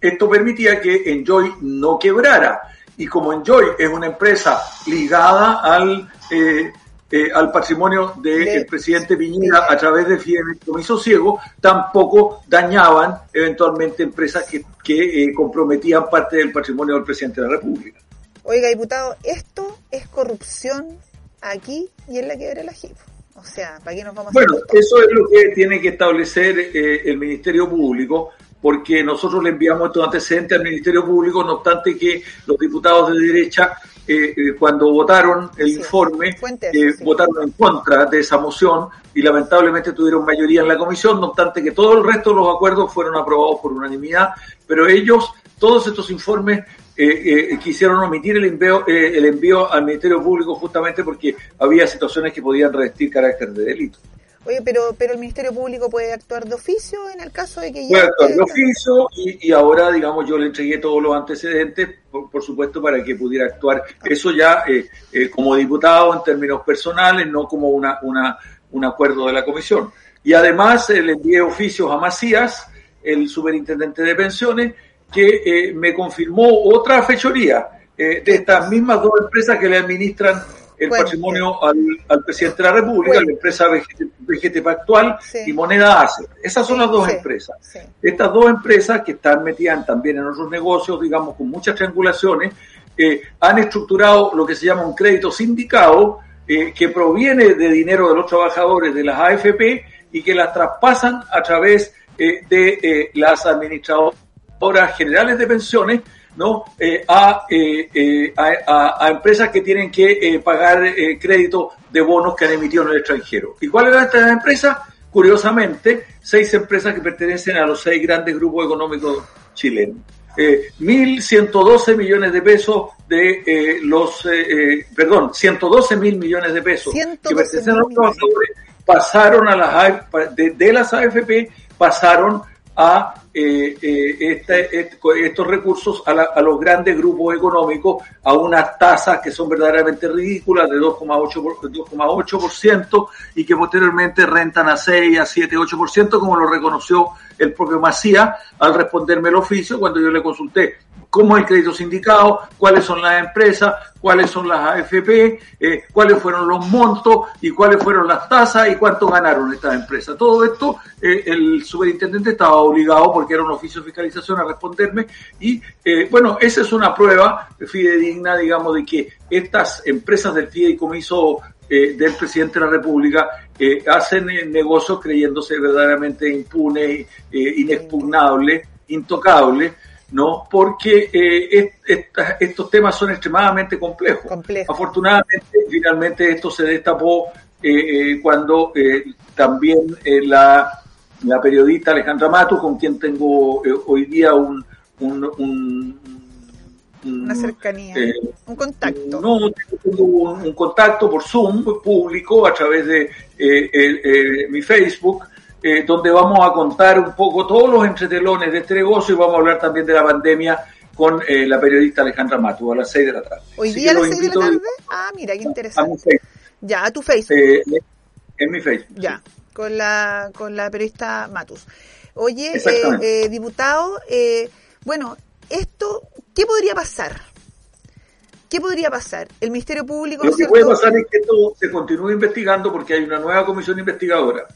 esto permitía que Enjoy no quebrara. Y como Enjoy es una empresa ligada al, eh, eh, al patrimonio del De- presidente Piñera a través de fideicomiso ciego, tampoco dañaban eventualmente empresas que, que eh, comprometían parte del patrimonio del presidente de la República. Oiga, diputado, esto es corrupción aquí y en la quiebra de la JIP. O sea, ¿para qué nos vamos a Bueno, eso es lo que tiene que establecer eh, el Ministerio Público, porque nosotros le enviamos estos antecedentes al Ministerio Público, no obstante que los diputados de derecha, eh, eh, cuando votaron el Sí, informe, eh, sí. votaron en contra de esa moción y lamentablemente tuvieron mayoría en la comisión, no obstante que todo el resto de los acuerdos fueron aprobados por unanimidad, pero ellos, todos estos informes, eh, eh, quisieron omitir el envío, eh, el envío al Ministerio Público justamente porque había situaciones que podían revestir carácter de delito. Oye, pero, pero el Ministerio Público puede actuar de oficio en el caso de que ya... Fue actuar de oficio y, y ahora, digamos, yo le entregué todos los antecedentes, por, por supuesto, para que pudiera actuar. Eso ya eh, eh, como diputado en términos personales, no como una, una, un acuerdo de la comisión. Y además eh, le envié oficios a Macías, el superintendente de pensiones, que eh, me confirmó otra fechoría eh, de estas mismas dos empresas que le administran el patrimonio al, al presidente de la República, la empresa VGT, Pactual Sí. y Moneda Asset. Esas son Sí, las dos sí, empresas. Estas dos empresas que están metidas también en otros negocios, digamos, con muchas triangulaciones, eh, han estructurado lo que se llama un crédito sindicado eh, que proviene de dinero de los trabajadores de las AFP y que las traspasan a través eh, de las administradoras generales de pensiones ¿no? Eh, a, eh, eh, a, a- a empresas que tienen que eh, pagar eh, crédito de bonos que han emitido en el extranjero. ¿Y cuáles eran estas empresas? Curiosamente, seis empresas que pertenecen a los seis grandes grupos económicos chilenos. Eh, 1.112 millones de pesos de los, perdón, 112 mil millones de pesos que 112 pertenecen a los trabajadores pasaron a las de, de las AFP pasaron a eh, eh, este- estos recursos a, la- a los grandes grupos económicos a unas tasas que son verdaderamente ridículas de 2,8% por- 2,8% y que posteriormente rentan a 6, a 7, 8%, como lo reconoció el propio Macías al responderme el oficio cuando yo le consulté cómo es el crédito sindicado, cuáles son las empresas, cuáles son las AFP, eh, cuáles fueron los montos y cuáles fueron las tasas y cuánto ganaron estas empresas. Todo esto eh, el superintendente estaba obligado porque era un oficio de fiscalización a responderme. Y eh, bueno, esa es una prueba fidedigna, digamos, de que estas empresas del fideicomiso del presidente de la República eh, hacen negocios creyéndose verdaderamente impunes, eh, inexpugnables, intocables, ¿no? Porque eh, est- estos temas son extremadamente complejos. Complejo. Afortunadamente, finalmente esto se destapó eh, eh, cuando también eh, la, la periodista Alejandra Mato, con quien tengo hoy día un, un- un- Una cercanía, eh, un contacto. no, tengo un, un contacto por Zoom público a través de eh, mi Facebook, eh, donde vamos a contar un poco todos los entretelones de este negocio y vamos a hablar también de la pandemia con la periodista Alejandra Matu a las 6 de la tarde. Hoy Así día a las los 6 de la tarde. Ah, mira, qué a interesante. Facebook, Ya, a tu Facebook. en mi Facebook. Ya, con la, con la periodista Matus. Oye, eh, eh, diputado, bueno, esto, ¿qué podría pasar? ¿Qué podría pasar? El Ministerio Público, Lo que ¿cierto? puede pasar es que esto se continúe investigando porque hay una nueva comisión investigadora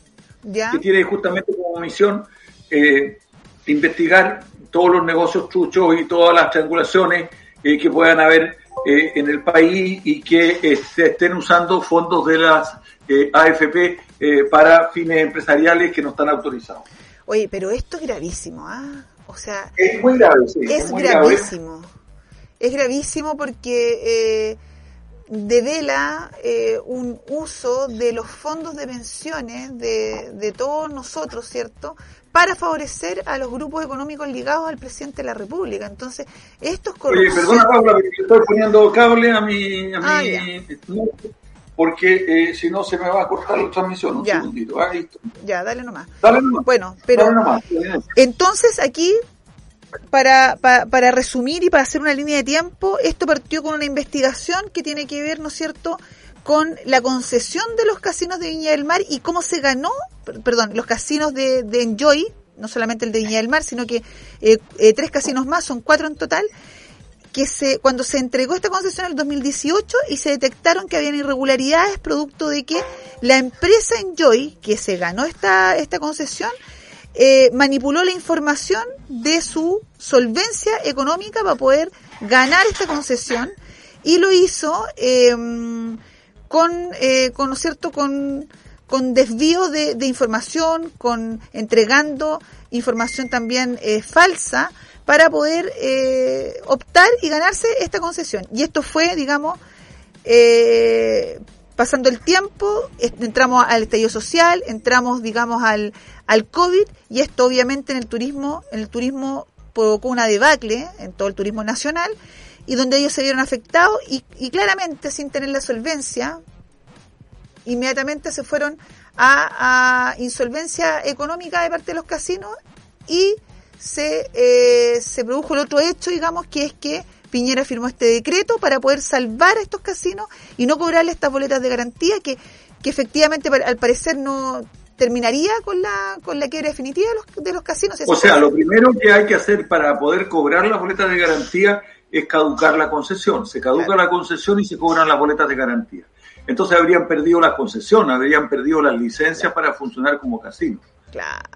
ya, que tiene justamente como misión eh, investigar todos los negocios truchos y todas las triangulaciones eh, que puedan haber eh, en el país y que eh, se estén usando fondos de las eh, AFP eh, para fines empresariales que no están autorizados. Oye, pero esto es gravísimo, ¿ah? O sea, Es muy grave, sí. es muy grave. gravísimo. Es gravísimo porque eh, devela eh, un uso de los fondos de pensiones de, de todos nosotros, ¿cierto? Para favorecer a los grupos económicos ligados al presidente de la República. Entonces, esto es Oye, corrupción. perdona Paula, yo estoy poniendo cable a mi... A Ah, mi porque eh, si no se me va a cortar la transmisión. Un Ya. segundito. Ah, listo. Ya, dale nomás. Dale nomás. Bueno, pero Dale nomás. Entonces aquí, para, pa- para resumir y para hacer una línea de tiempo, esto partió con una investigación que tiene que ver, ¿no es cierto?, con la concesión de los casinos de Viña del Mar y cómo se ganó, per- perdón, los casinos de, de Enjoy, no solamente el de Viña del Mar, sino que eh, eh, tres casinos más, son cuatro en total, que se cuando se entregó esta concesión en el 2018 y se detectaron que habían irregularidades producto de que la empresa Enjoy, que se ganó esta, esta concesión, eh, manipuló la información de su solvencia económica para poder ganar esta concesión y lo hizo eh, con, eh, con, ¿no es cierto? con, con desvío de, de información, con entregando información también eh, falsa para poder eh, optar y ganarse esta concesión. Y esto fue, digamos, eh, pasando el tiempo, entramos al estallido social, entramos, digamos, al, al COVID, y esto obviamente en el turismo, en el turismo provocó una debacle en todo el turismo nacional, y donde ellos se vieron afectados, y, y claramente sin tener la solvencia, inmediatamente se fueron a, a insolvencia económica de parte de los casinos y se, eh, se produjo el otro hecho, digamos, que es que Piñera firmó este decreto para poder salvar a estos casinos y no cobrarle estas boletas de garantía que, que efectivamente al parecer no terminaría con la con la quiebra definitiva de los, de los casinos. O sea, lo primero que hay que hacer para poder cobrar las boletas de garantía es caducar la concesión. Se caduca Claro. la concesión y se cobran las boletas de garantía. Entonces habrían perdido la concesión, habrían perdido las licencias para funcionar como casino. Claro,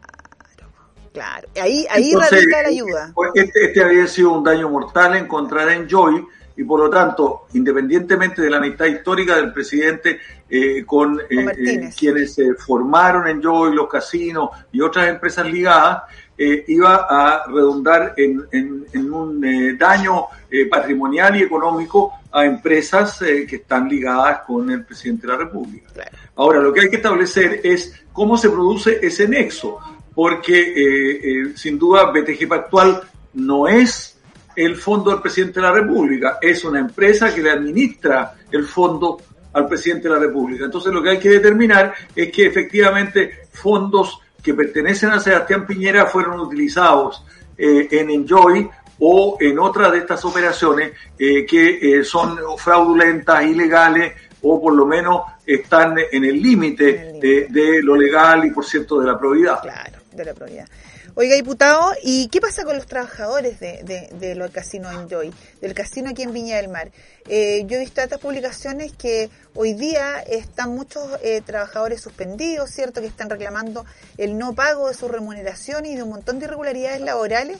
claro. Ahí, ahí Entonces, radica la ayuda. pues, Este, este habría sido un daño mortal en contra de Enjoy y por lo tanto, independientemente de la amistad histórica del presidente eh, con, eh, eh, quienes se formaron en Enjoy, los casinos y otras empresas ligadas, eh, iba a redundar en, en- en un eh, daño eh, patrimonial y económico a empresas eh, que están ligadas con el presidente de la República. Claro. Ahora, lo que hay que establecer es cómo se produce ese nexo, porque eh, eh, sin duda BTG Pactual no es el fondo del presidente de la República, es una empresa que le administra el fondo al presidente de la República. Entonces lo que hay que determinar es que efectivamente fondos que pertenecen a Sebastián Piñera fueron utilizados eh, en Enjoy o en otra de estas operaciones eh, que eh, son fraudulentas, ilegales o por lo menos están en el límite de, de lo legal y por cierto de la probidad. Claro, de la probidad. Oiga, diputado, ¿y qué pasa con los trabajadores de, de, de los casinos Enjoy, del casino aquí en Viña del Mar? Eh, yo he visto estas publicaciones que hoy día están muchos eh, trabajadores suspendidos, ¿cierto? Que están reclamando el no pago de su remuneración y de un montón de irregularidades laborales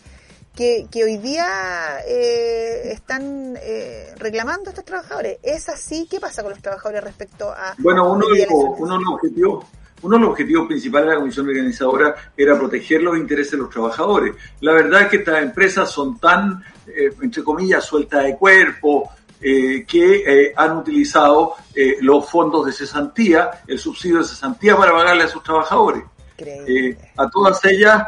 que, que hoy día eh, están eh, reclamando estos trabajadores. ¿Es así? ¿Qué pasa con los trabajadores respecto a... Bueno, uno de los objetivos uno de los objetivos principales de la comisión organizadora era proteger los intereses de los trabajadores. La verdad es que estas empresas son tan, eh, entre comillas, sueltas de cuerpo, eh, que eh, han utilizado eh, los fondos de cesantía, el subsidio de cesantía para pagarle a sus trabajadores. A todas ellas,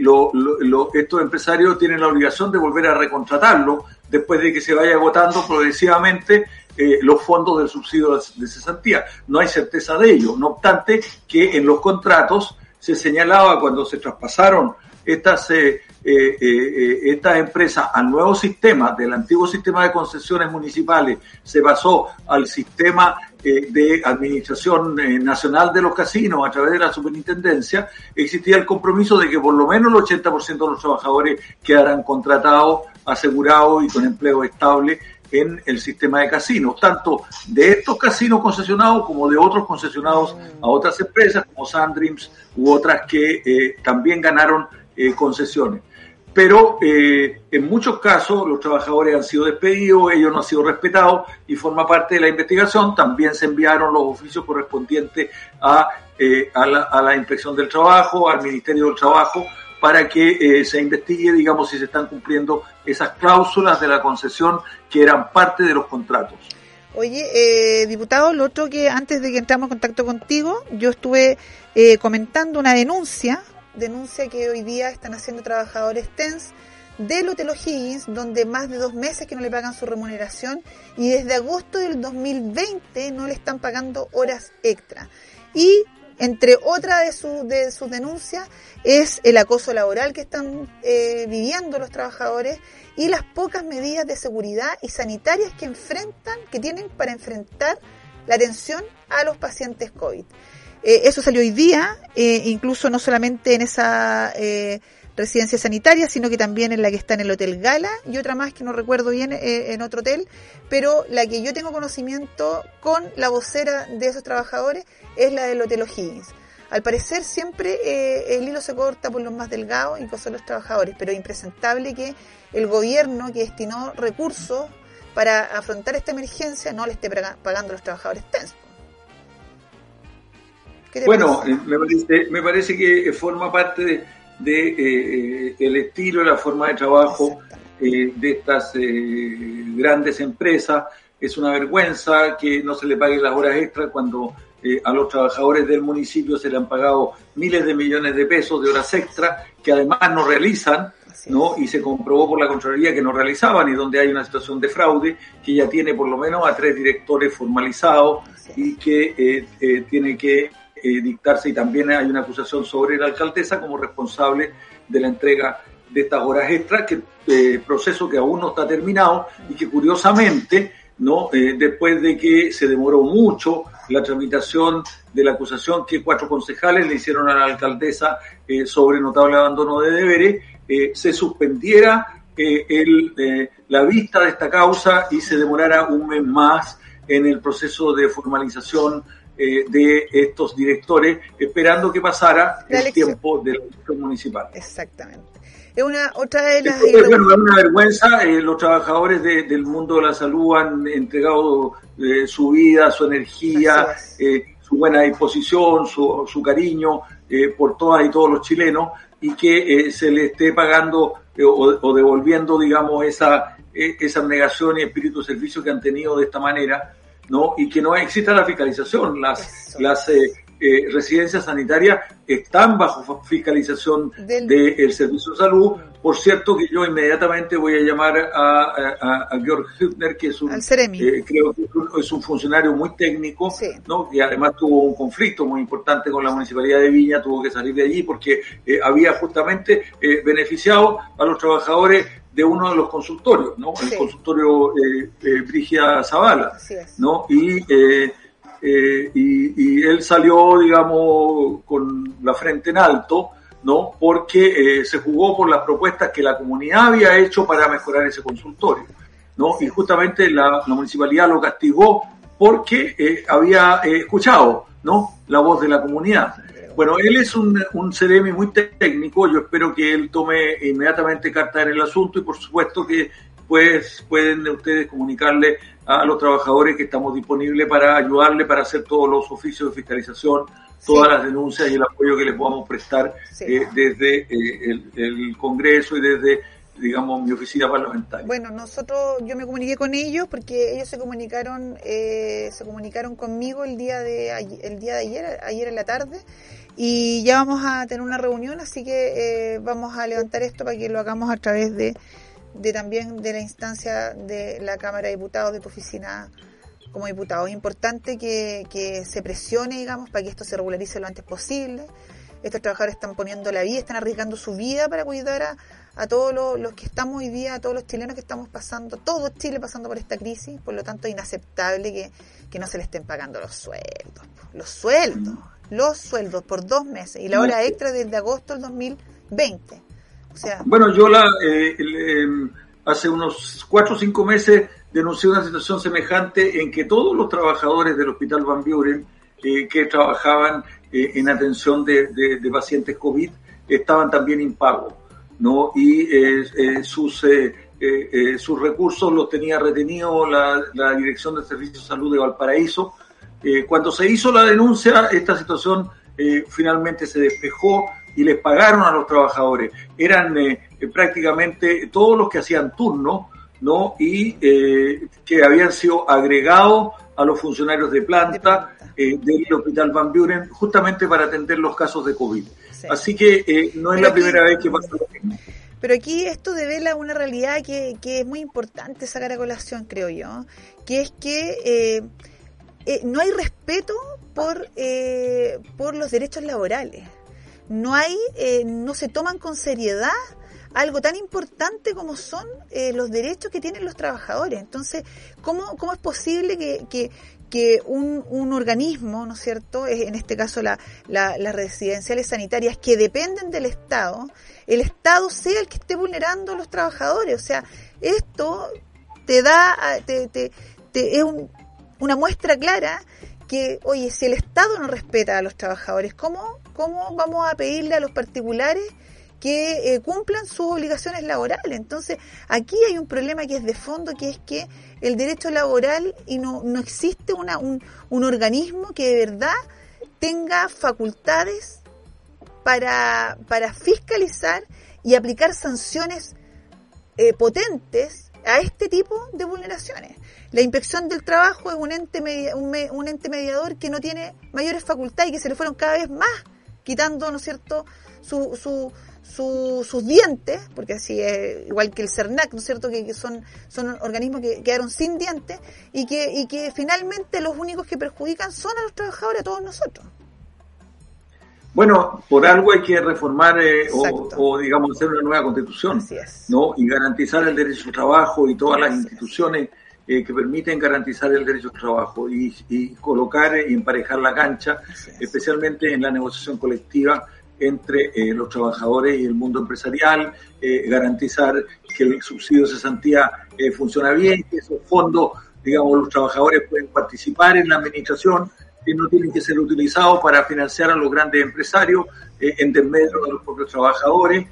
lo- lo- lo- estos empresarios tienen la obligación de volver a recontratarlo después de que se vaya agotando progresivamente eh, los fondos del subsidio de cesantía. No hay certeza de ello. No obstante, que en los contratos se señalaba cuando se traspasaron estas, eh, eh, eh, estas empresas al nuevo sistema, del antiguo sistema de concesiones municipales, se pasó al sistema de administración nacional de los casinos a través de la superintendencia, existía el compromiso de que por lo menos el 80% de los trabajadores quedaran contratados, asegurados y con empleo estable en el sistema de casinos, tanto de estos casinos concesionados como de otros concesionados a otras empresas como Sandreams u otras que eh, también ganaron eh, concesiones. Pero eh, en muchos casos los trabajadores han sido despedidos, ellos no han sido respetados y forma parte de la investigación. También se enviaron los oficios correspondientes a, a, la, a la Inspección del Trabajo, al Ministerio del Trabajo, para que eh, se investigue, digamos, si se están cumpliendo esas cláusulas de la concesión que eran parte de los contratos. Oye, eh, diputado, lo otro que antes de que entramos en contacto contigo, yo estuve eh, comentando una denuncia, denuncia que hoy día están haciendo trabajadores TENS del Hotel O'Higgins, donde más de dos meses que no le pagan su remuneración y desde agosto del 2020 no le están pagando horas extra. Y entre otras de, su- de sus denuncias es el acoso laboral que están eh, viviendo los trabajadores y las pocas medidas de seguridad y sanitarias que enfrentan, que tienen para enfrentar la atención a los pacientes COVID. Eh, eso salió hoy día, eh, incluso no solamente en esa residencia sanitaria, sino que también en la que está en el Hotel Gala y otra más que no recuerdo bien eh, en otro hotel, pero la que yo tengo conocimiento con la vocera de esos trabajadores es la del Hotel O'Higgins. Al parecer siempre eh, el hilo se corta por los más delgados y son los trabajadores, pero es impresentable que el gobierno que destinó recursos para afrontar esta emergencia no le esté paga- pagando a los trabajadores TENS. ¿Qué te Bueno, parece? eh, me parece, me parece que forma parte de, de, eh, eh, el estilo, la forma de trabajo eh, de estas eh, grandes empresas. Es una vergüenza que no se le paguen las horas extras cuando eh, a los trabajadores del municipio se le han pagado miles de millones de pesos de horas extras que además no realizan. ¿no? Y se comprobó por la Contraloría que no realizaban y donde hay una situación de fraude que ya tiene por lo menos a tres directores formalizados y que eh, eh, tiene que eh, dictarse y también hay una acusación sobre la alcaldesa como responsable de la entrega de estas horas extras, que eh, proceso que aún no está terminado y que curiosamente, no, Eh, después de que se demoró mucho la tramitación de la acusación que cuatro concejales le hicieron a la alcaldesa eh, sobre notable abandono de deberes, se suspendiera la vista de esta causa y se demorara un mes más en el proceso de formalización eh, de estos directores, esperando que pasara La el elección. tiempo de la elección municipal. Exactamente. Es una otra de las Entonces, bueno, es una vergüenza. eh, los trabajadores de- del mundo de la salud han entregado eh, su vida, su energía, eh, su buena disposición, su, su cariño eh, por todas y todos los chilenos y que eh, se le esté pagando eh, o, o devolviendo, digamos, esa, eh, esa abnegación y espíritu de servicio que han tenido de esta manera, ¿no? Y que no exista la fiscalización. Las, las eh, eh, residencias sanitarias están bajo fiscalización Del- del Servicio de Salud. Por cierto que yo inmediatamente voy a llamar a, a, a Georg Hübner, que es un, eh, creo que es un- es un funcionario muy técnico, ¿no? y además tuvo un conflicto muy importante con la Municipalidad de Viña, tuvo que salir de allí porque eh, había justamente eh, beneficiado a los trabajadores de uno de los consultorios, ¿no? el consultorio eh, eh, Brigia Zavala. ¿no? Y, eh, eh, y, y él salió, digamos, con la frente en alto, ¿no? Porque eh, se jugó por las propuestas que la comunidad había hecho para mejorar ese consultorio, ¿no? Y justamente la, la municipalidad lo castigó porque eh, había escuchado, ¿no? La voz de la comunidad. Bueno, él es un, un CDM muy técnico, yo espero que él tome inmediatamente carta en el asunto y por supuesto que pues pueden ustedes comunicarle a los trabajadores que estamos disponibles para ayudarle para hacer todos los oficios de fiscalización, todas las denuncias y el apoyo que les podamos prestar Sí. eh, desde eh, el, el Congreso y desde, digamos, mi oficina parlamentaria. Bueno, nosotros, yo me comuniqué con ellos porque ellos se comunicaron, eh, se comunicaron conmigo el día de el día de ayer, ayer en la tarde, y ya vamos a tener una reunión, así que eh, vamos a levantar esto para que lo hagamos a través de, también de la instancia de la Cámara de Diputados de tu oficina como diputado. Es importante que, que se presione, digamos, para que esto se regularice lo antes posible. Estos trabajadores están poniendo la vida, están arriesgando su vida para cuidar a, todos los, los que estamos hoy día, a todos los chilenos que estamos pasando, todo Chile pasando por esta crisis, por lo tanto es inaceptable que, que no se le estén pagando los sueldos, los sueldos, los sueldos por dos meses y la hora extra desde agosto del 2020. O sea, Bueno, yo la, eh, el, eh, hace unos cuatro o cinco meses denuncié una situación semejante en que todos los trabajadores del Hospital Van Buren eh, que trabajaban eh, en atención de, de- de pacientes COVID estaban también impagos, ¿no? Y eh, sus, sus recursos los tenía retenido la, la Dirección de Servicios de Salud de Valparaíso. Eh, cuando se hizo la denuncia, esta situación eh, finalmente se despejó y les pagaron a los trabajadores. Eran eh, eh, prácticamente todos los que hacían turno, ¿no? Y que habían sido agregados a los funcionarios de planta del Hospital Van Buren justamente para atender los casos de COVID. Sí. Así que no es la primera vez que pasa lo mismo. Pero aquí esto devela una realidad que, que es muy importante sacar a colación, creo yo, que es que eh, no hay respeto por, eh, por los derechos laborales. No hay, eh, no se toman con seriedad algo tan importante como son eh, los derechos que tienen los trabajadores. Entonces, ¿cómo, cómo es posible que, que, que un, un organismo, ¿no es cierto?, en este caso la, la- las residenciales sanitarias que dependen del Estado, el Estado sea el que esté vulnerando a los trabajadores. O sea, esto te da, te, te- te- es un- una muestra clara que, oye, si el Estado no respeta a los trabajadores, ¿cómo, cómo vamos a pedirle a los particulares que eh, cumplan sus obligaciones laborales? Entonces, aquí hay un problema que es de fondo, que es que el derecho laboral y no, no existe una, un, organismo que de verdad tenga facultades para, para fiscalizar y aplicar sanciones eh, potentes a este tipo de vulneraciones. La inspección del trabajo es un ente, media- un, me- un ente mediador que no tiene mayores facultades y que se le fueron cada vez más quitando, ¿no es cierto?, su, su, su- sus dientes, porque así es igual que el CERNAC, ¿no es cierto?, que, que son, son organismos que quedaron sin dientes y que, y que finalmente los únicos que perjudican son a los trabajadores, a todos nosotros. Bueno, por algo hay que reformar eh, o, digamos, hacer una nueva constitución. ¿no? y garantizar el derecho al trabajo y todas las instituciones eh, que permiten garantizar el derecho al trabajo y, y colocar y emparejar la cancha, es. especialmente en la negociación colectiva entre eh, los trabajadores y el mundo empresarial, eh, garantizar que el subsidio de cesantía funciona bien, que esos fondos, digamos, los trabajadores pueden participar en la administración, que no tienen que ser utilizados para financiar a los grandes empresarios en desmedro de los propios trabajadores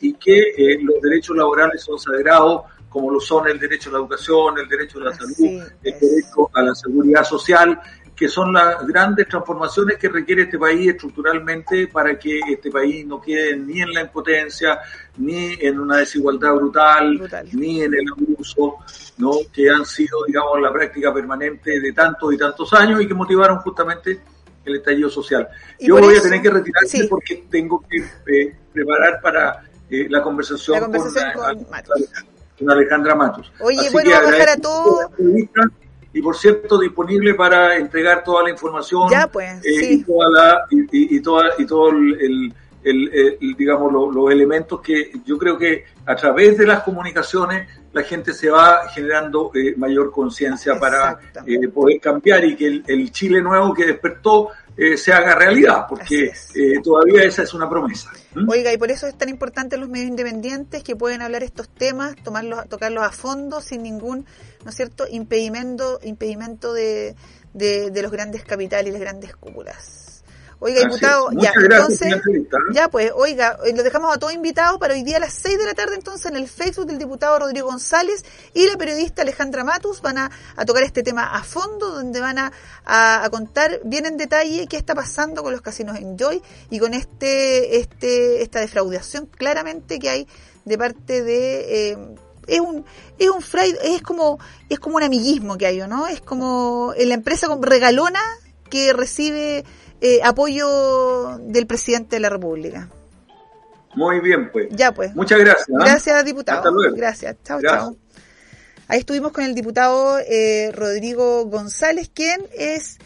y que los derechos laborales son sagrados, como lo son el derecho a la educación, el derecho a la salud, el derecho a la seguridad social, que son las grandes transformaciones que requiere este país estructuralmente para que este país no quede ni en la impotencia, ni en una desigualdad brutal, Brutal. ni en el abuso, ¿no? que han sido, digamos, la práctica permanente de tantos y tantos años y que motivaron justamente el estallido social. Yo voy eso- a tener que retirarme sí. porque tengo que eh, preparar para eh, la conversación, La conversación con, con Matos. Con Alejandra Matos. Oye, Así bueno, que vamos a dejar a agradezco todos- la entrevista Y por cierto, disponible para entregar toda la información Ya, pues, eh, sí. y, toda la, y, y- toda, y todo el, el- el- el, digamos, lo- los elementos que yo creo que a través de las comunicaciones la gente se va generando eh, mayor conciencia para eh, poder cambiar y que el, el Chile nuevo que despertó eh, se haga realidad, porque es. eh, todavía esa es una promesa. ¿Mm? Oiga, y por eso es tan importante los medios independientes que pueden hablar estos temas, tomarlos, tocarlos a fondo sin ningún, ¿no es cierto?, impedimento, impedimento de, de, de los grandes capitales y las grandes cúpulas. Oiga, diputado, ya, gracias entonces, ¿eh? ya pues, oiga, eh, lo dejamos a todos invitados para hoy día a las 6 de la tarde entonces en el Facebook del diputado Rodrigo González y la periodista Alejandra Matus van a, a tocar este tema a fondo, donde van a, a, a contar bien en detalle qué está pasando con los casinos Enjoy y con este, este, esta defraudación claramente que hay de parte de eh, es un es un fray, es como es como un amiguismo que hay, ¿no? Es como en la empresa con- regalona que recibe eh, apoyo del presidente de la República. Muy bien, pues. Ya pues. Muchas gracias. ¿ah? Gracias, diputado. Hasta luego. Gracias. Chao, chao. Ahí estuvimos con el diputado eh, Rodrigo González, quien es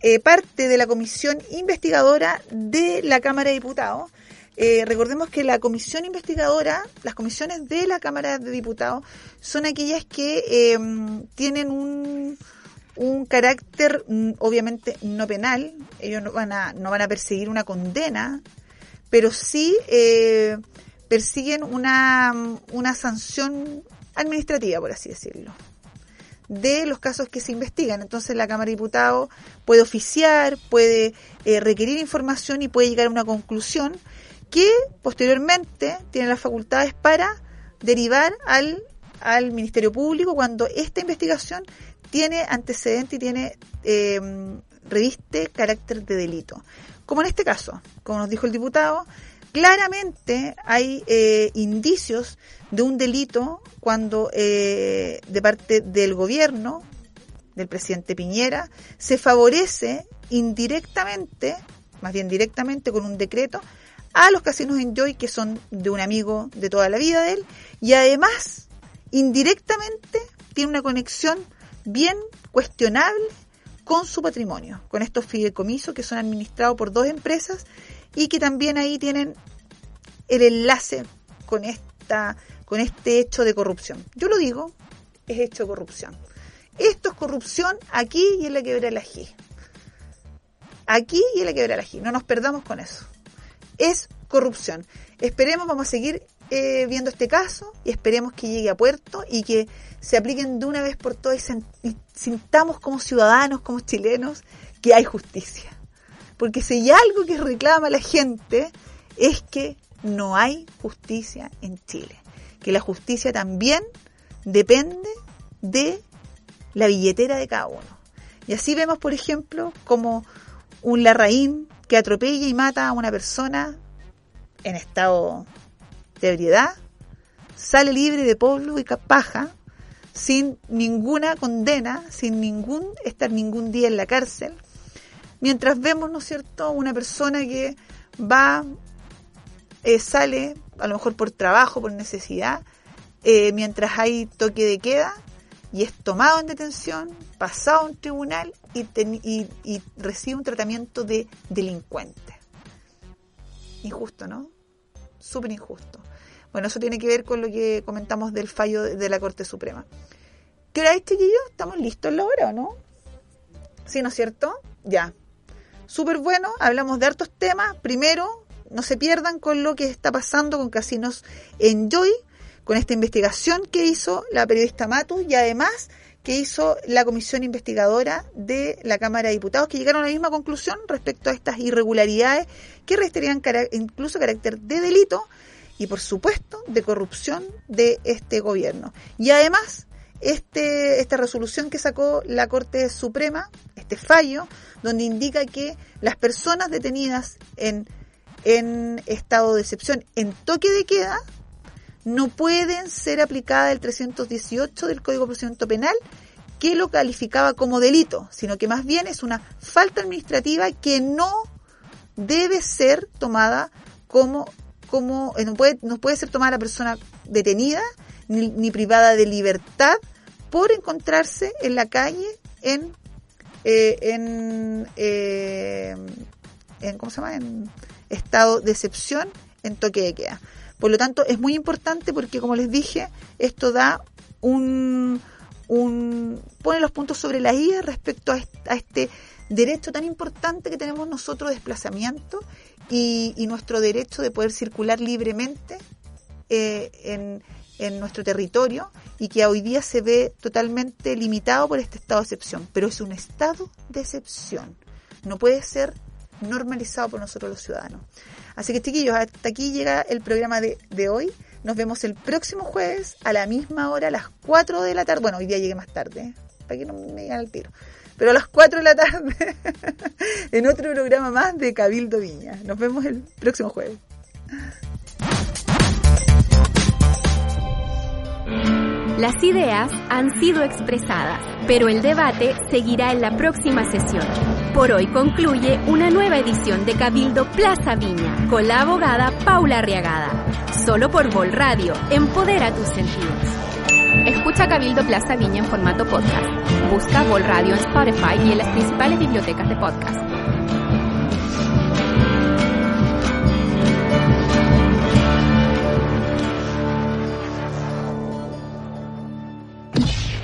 eh, parte de la comisión investigadora de la Cámara de Diputados. Eh, recordemos que la comisión investigadora, las comisiones de la Cámara de Diputados, son aquellas que eh, tienen un, un carácter mm, obviamente no penal. Ellos no van a, no van a perseguir una condena, pero sí eh, persiguen una, una sanción administrativa, por así decirlo, de los casos que se investigan. Entonces la Cámara de Diputados puede oficiar, puede eh, requerir información y puede llegar a una conclusión que posteriormente tiene las facultades para derivar al, al Ministerio Público cuando esta investigación tiene antecedente y tiene eh, reviste carácter de delito. Como en este caso, como nos dijo el diputado, claramente hay eh, indicios de un delito cuando eh, de parte del gobierno, del presidente Piñera, se favorece indirectamente, más bien directamente con un decreto, a los casinos Enjoy que son de un amigo de toda la vida de él y además indirectamente tiene una conexión bien cuestionable con su patrimonio, con estos fideicomisos que son administrados por dos empresas y que también ahí tienen el enlace con esta con este hecho de corrupción. Yo lo digo, es hecho de corrupción. Esto es corrupción aquí y en la quebrada del ají. Aquí y en la quebrada del ají. No nos perdamos con eso. Es corrupción. Esperemos, vamos a seguir eh, viendo este caso y esperemos que llegue a puerto y que se apliquen de una vez por todas y, y sintamos como ciudadanos, como chilenos, que hay justicia. Porque si hay algo que reclama la gente es que no hay justicia en Chile. Que la justicia también depende de la billetera de cada uno. Y así vemos, por ejemplo, como un Larraín que atropella y mata a una persona en estado ebriedad, sale libre de polvo y paja, sin ninguna condena, sin ningún estar ningún día en la cárcel, mientras vemos, ¿no es cierto?, una persona que va, eh, sale, a lo mejor por trabajo, por necesidad, eh, mientras hay toque de queda, y es tomado en detención, pasado a un tribunal y, ten- y- y recibe un tratamiento de delincuente. Injusto, ¿no? Súper injusto. Bueno, eso tiene que ver con lo que comentamos del fallo de- la Corte Suprema. ¿Qué hora es, chiquillos? ¿Estamos listos la hora o no? ¿Sí, no es cierto? Ya. Súper bueno, hablamos de hartos temas. Primero, no se pierdan con lo que está pasando con Casinos Enjoy, con esta investigación que hizo la periodista Matus y además que hizo la comisión investigadora de la Cámara de Diputados, que llegaron a la misma conclusión respecto a estas irregularidades que restarían incluso carácter de delito y, por supuesto, de corrupción de este gobierno. Y además, este, esta resolución que sacó la Corte Suprema, este fallo, donde indica que las personas detenidas en, en estado de excepción, en toque de queda, no pueden ser aplicada el 318 del Código de Procedimiento Penal que lo calificaba como delito, sino que más bien es una falta administrativa que no debe ser tomada como como eh, no puede no puede ser tomada la persona detenida ni, ni privada de libertad por encontrarse en la calle en eh, en, eh, en cómo se llama en estado de excepción en toque de queda por lo tanto, es muy importante porque, como les dije, esto da un, pone los puntos sobre la I respecto a este derecho tan importante que tenemos nosotros de desplazamiento y, y nuestro derecho de poder circular libremente eh, en, en nuestro territorio y que hoy día se ve totalmente limitado por este estado de excepción. Pero es un estado de excepción. No puede ser normalizado por nosotros los ciudadanos. Así que chiquillos, hasta aquí llega el programa de, de hoy. Nos vemos el próximo jueves a la misma hora, a las 4 de la tarde. Bueno, hoy día llegué más tarde, ¿eh? para que no me digan al tiro. Pero a las 4 de la tarde, en otro programa más de Cabildo Viña. Nos vemos el próximo jueves. Las ideas han sido expresadas, pero el debate seguirá en la próxima sesión. Por hoy concluye una nueva edición de Cabildo Plaza Viña con la abogada Paula Arriagada. Solo por Vol Radio, empodera tus sentidos. Escucha Cabildo Plaza Viña en formato podcast. Busca Vol Radio en Spotify y en las principales bibliotecas de podcast.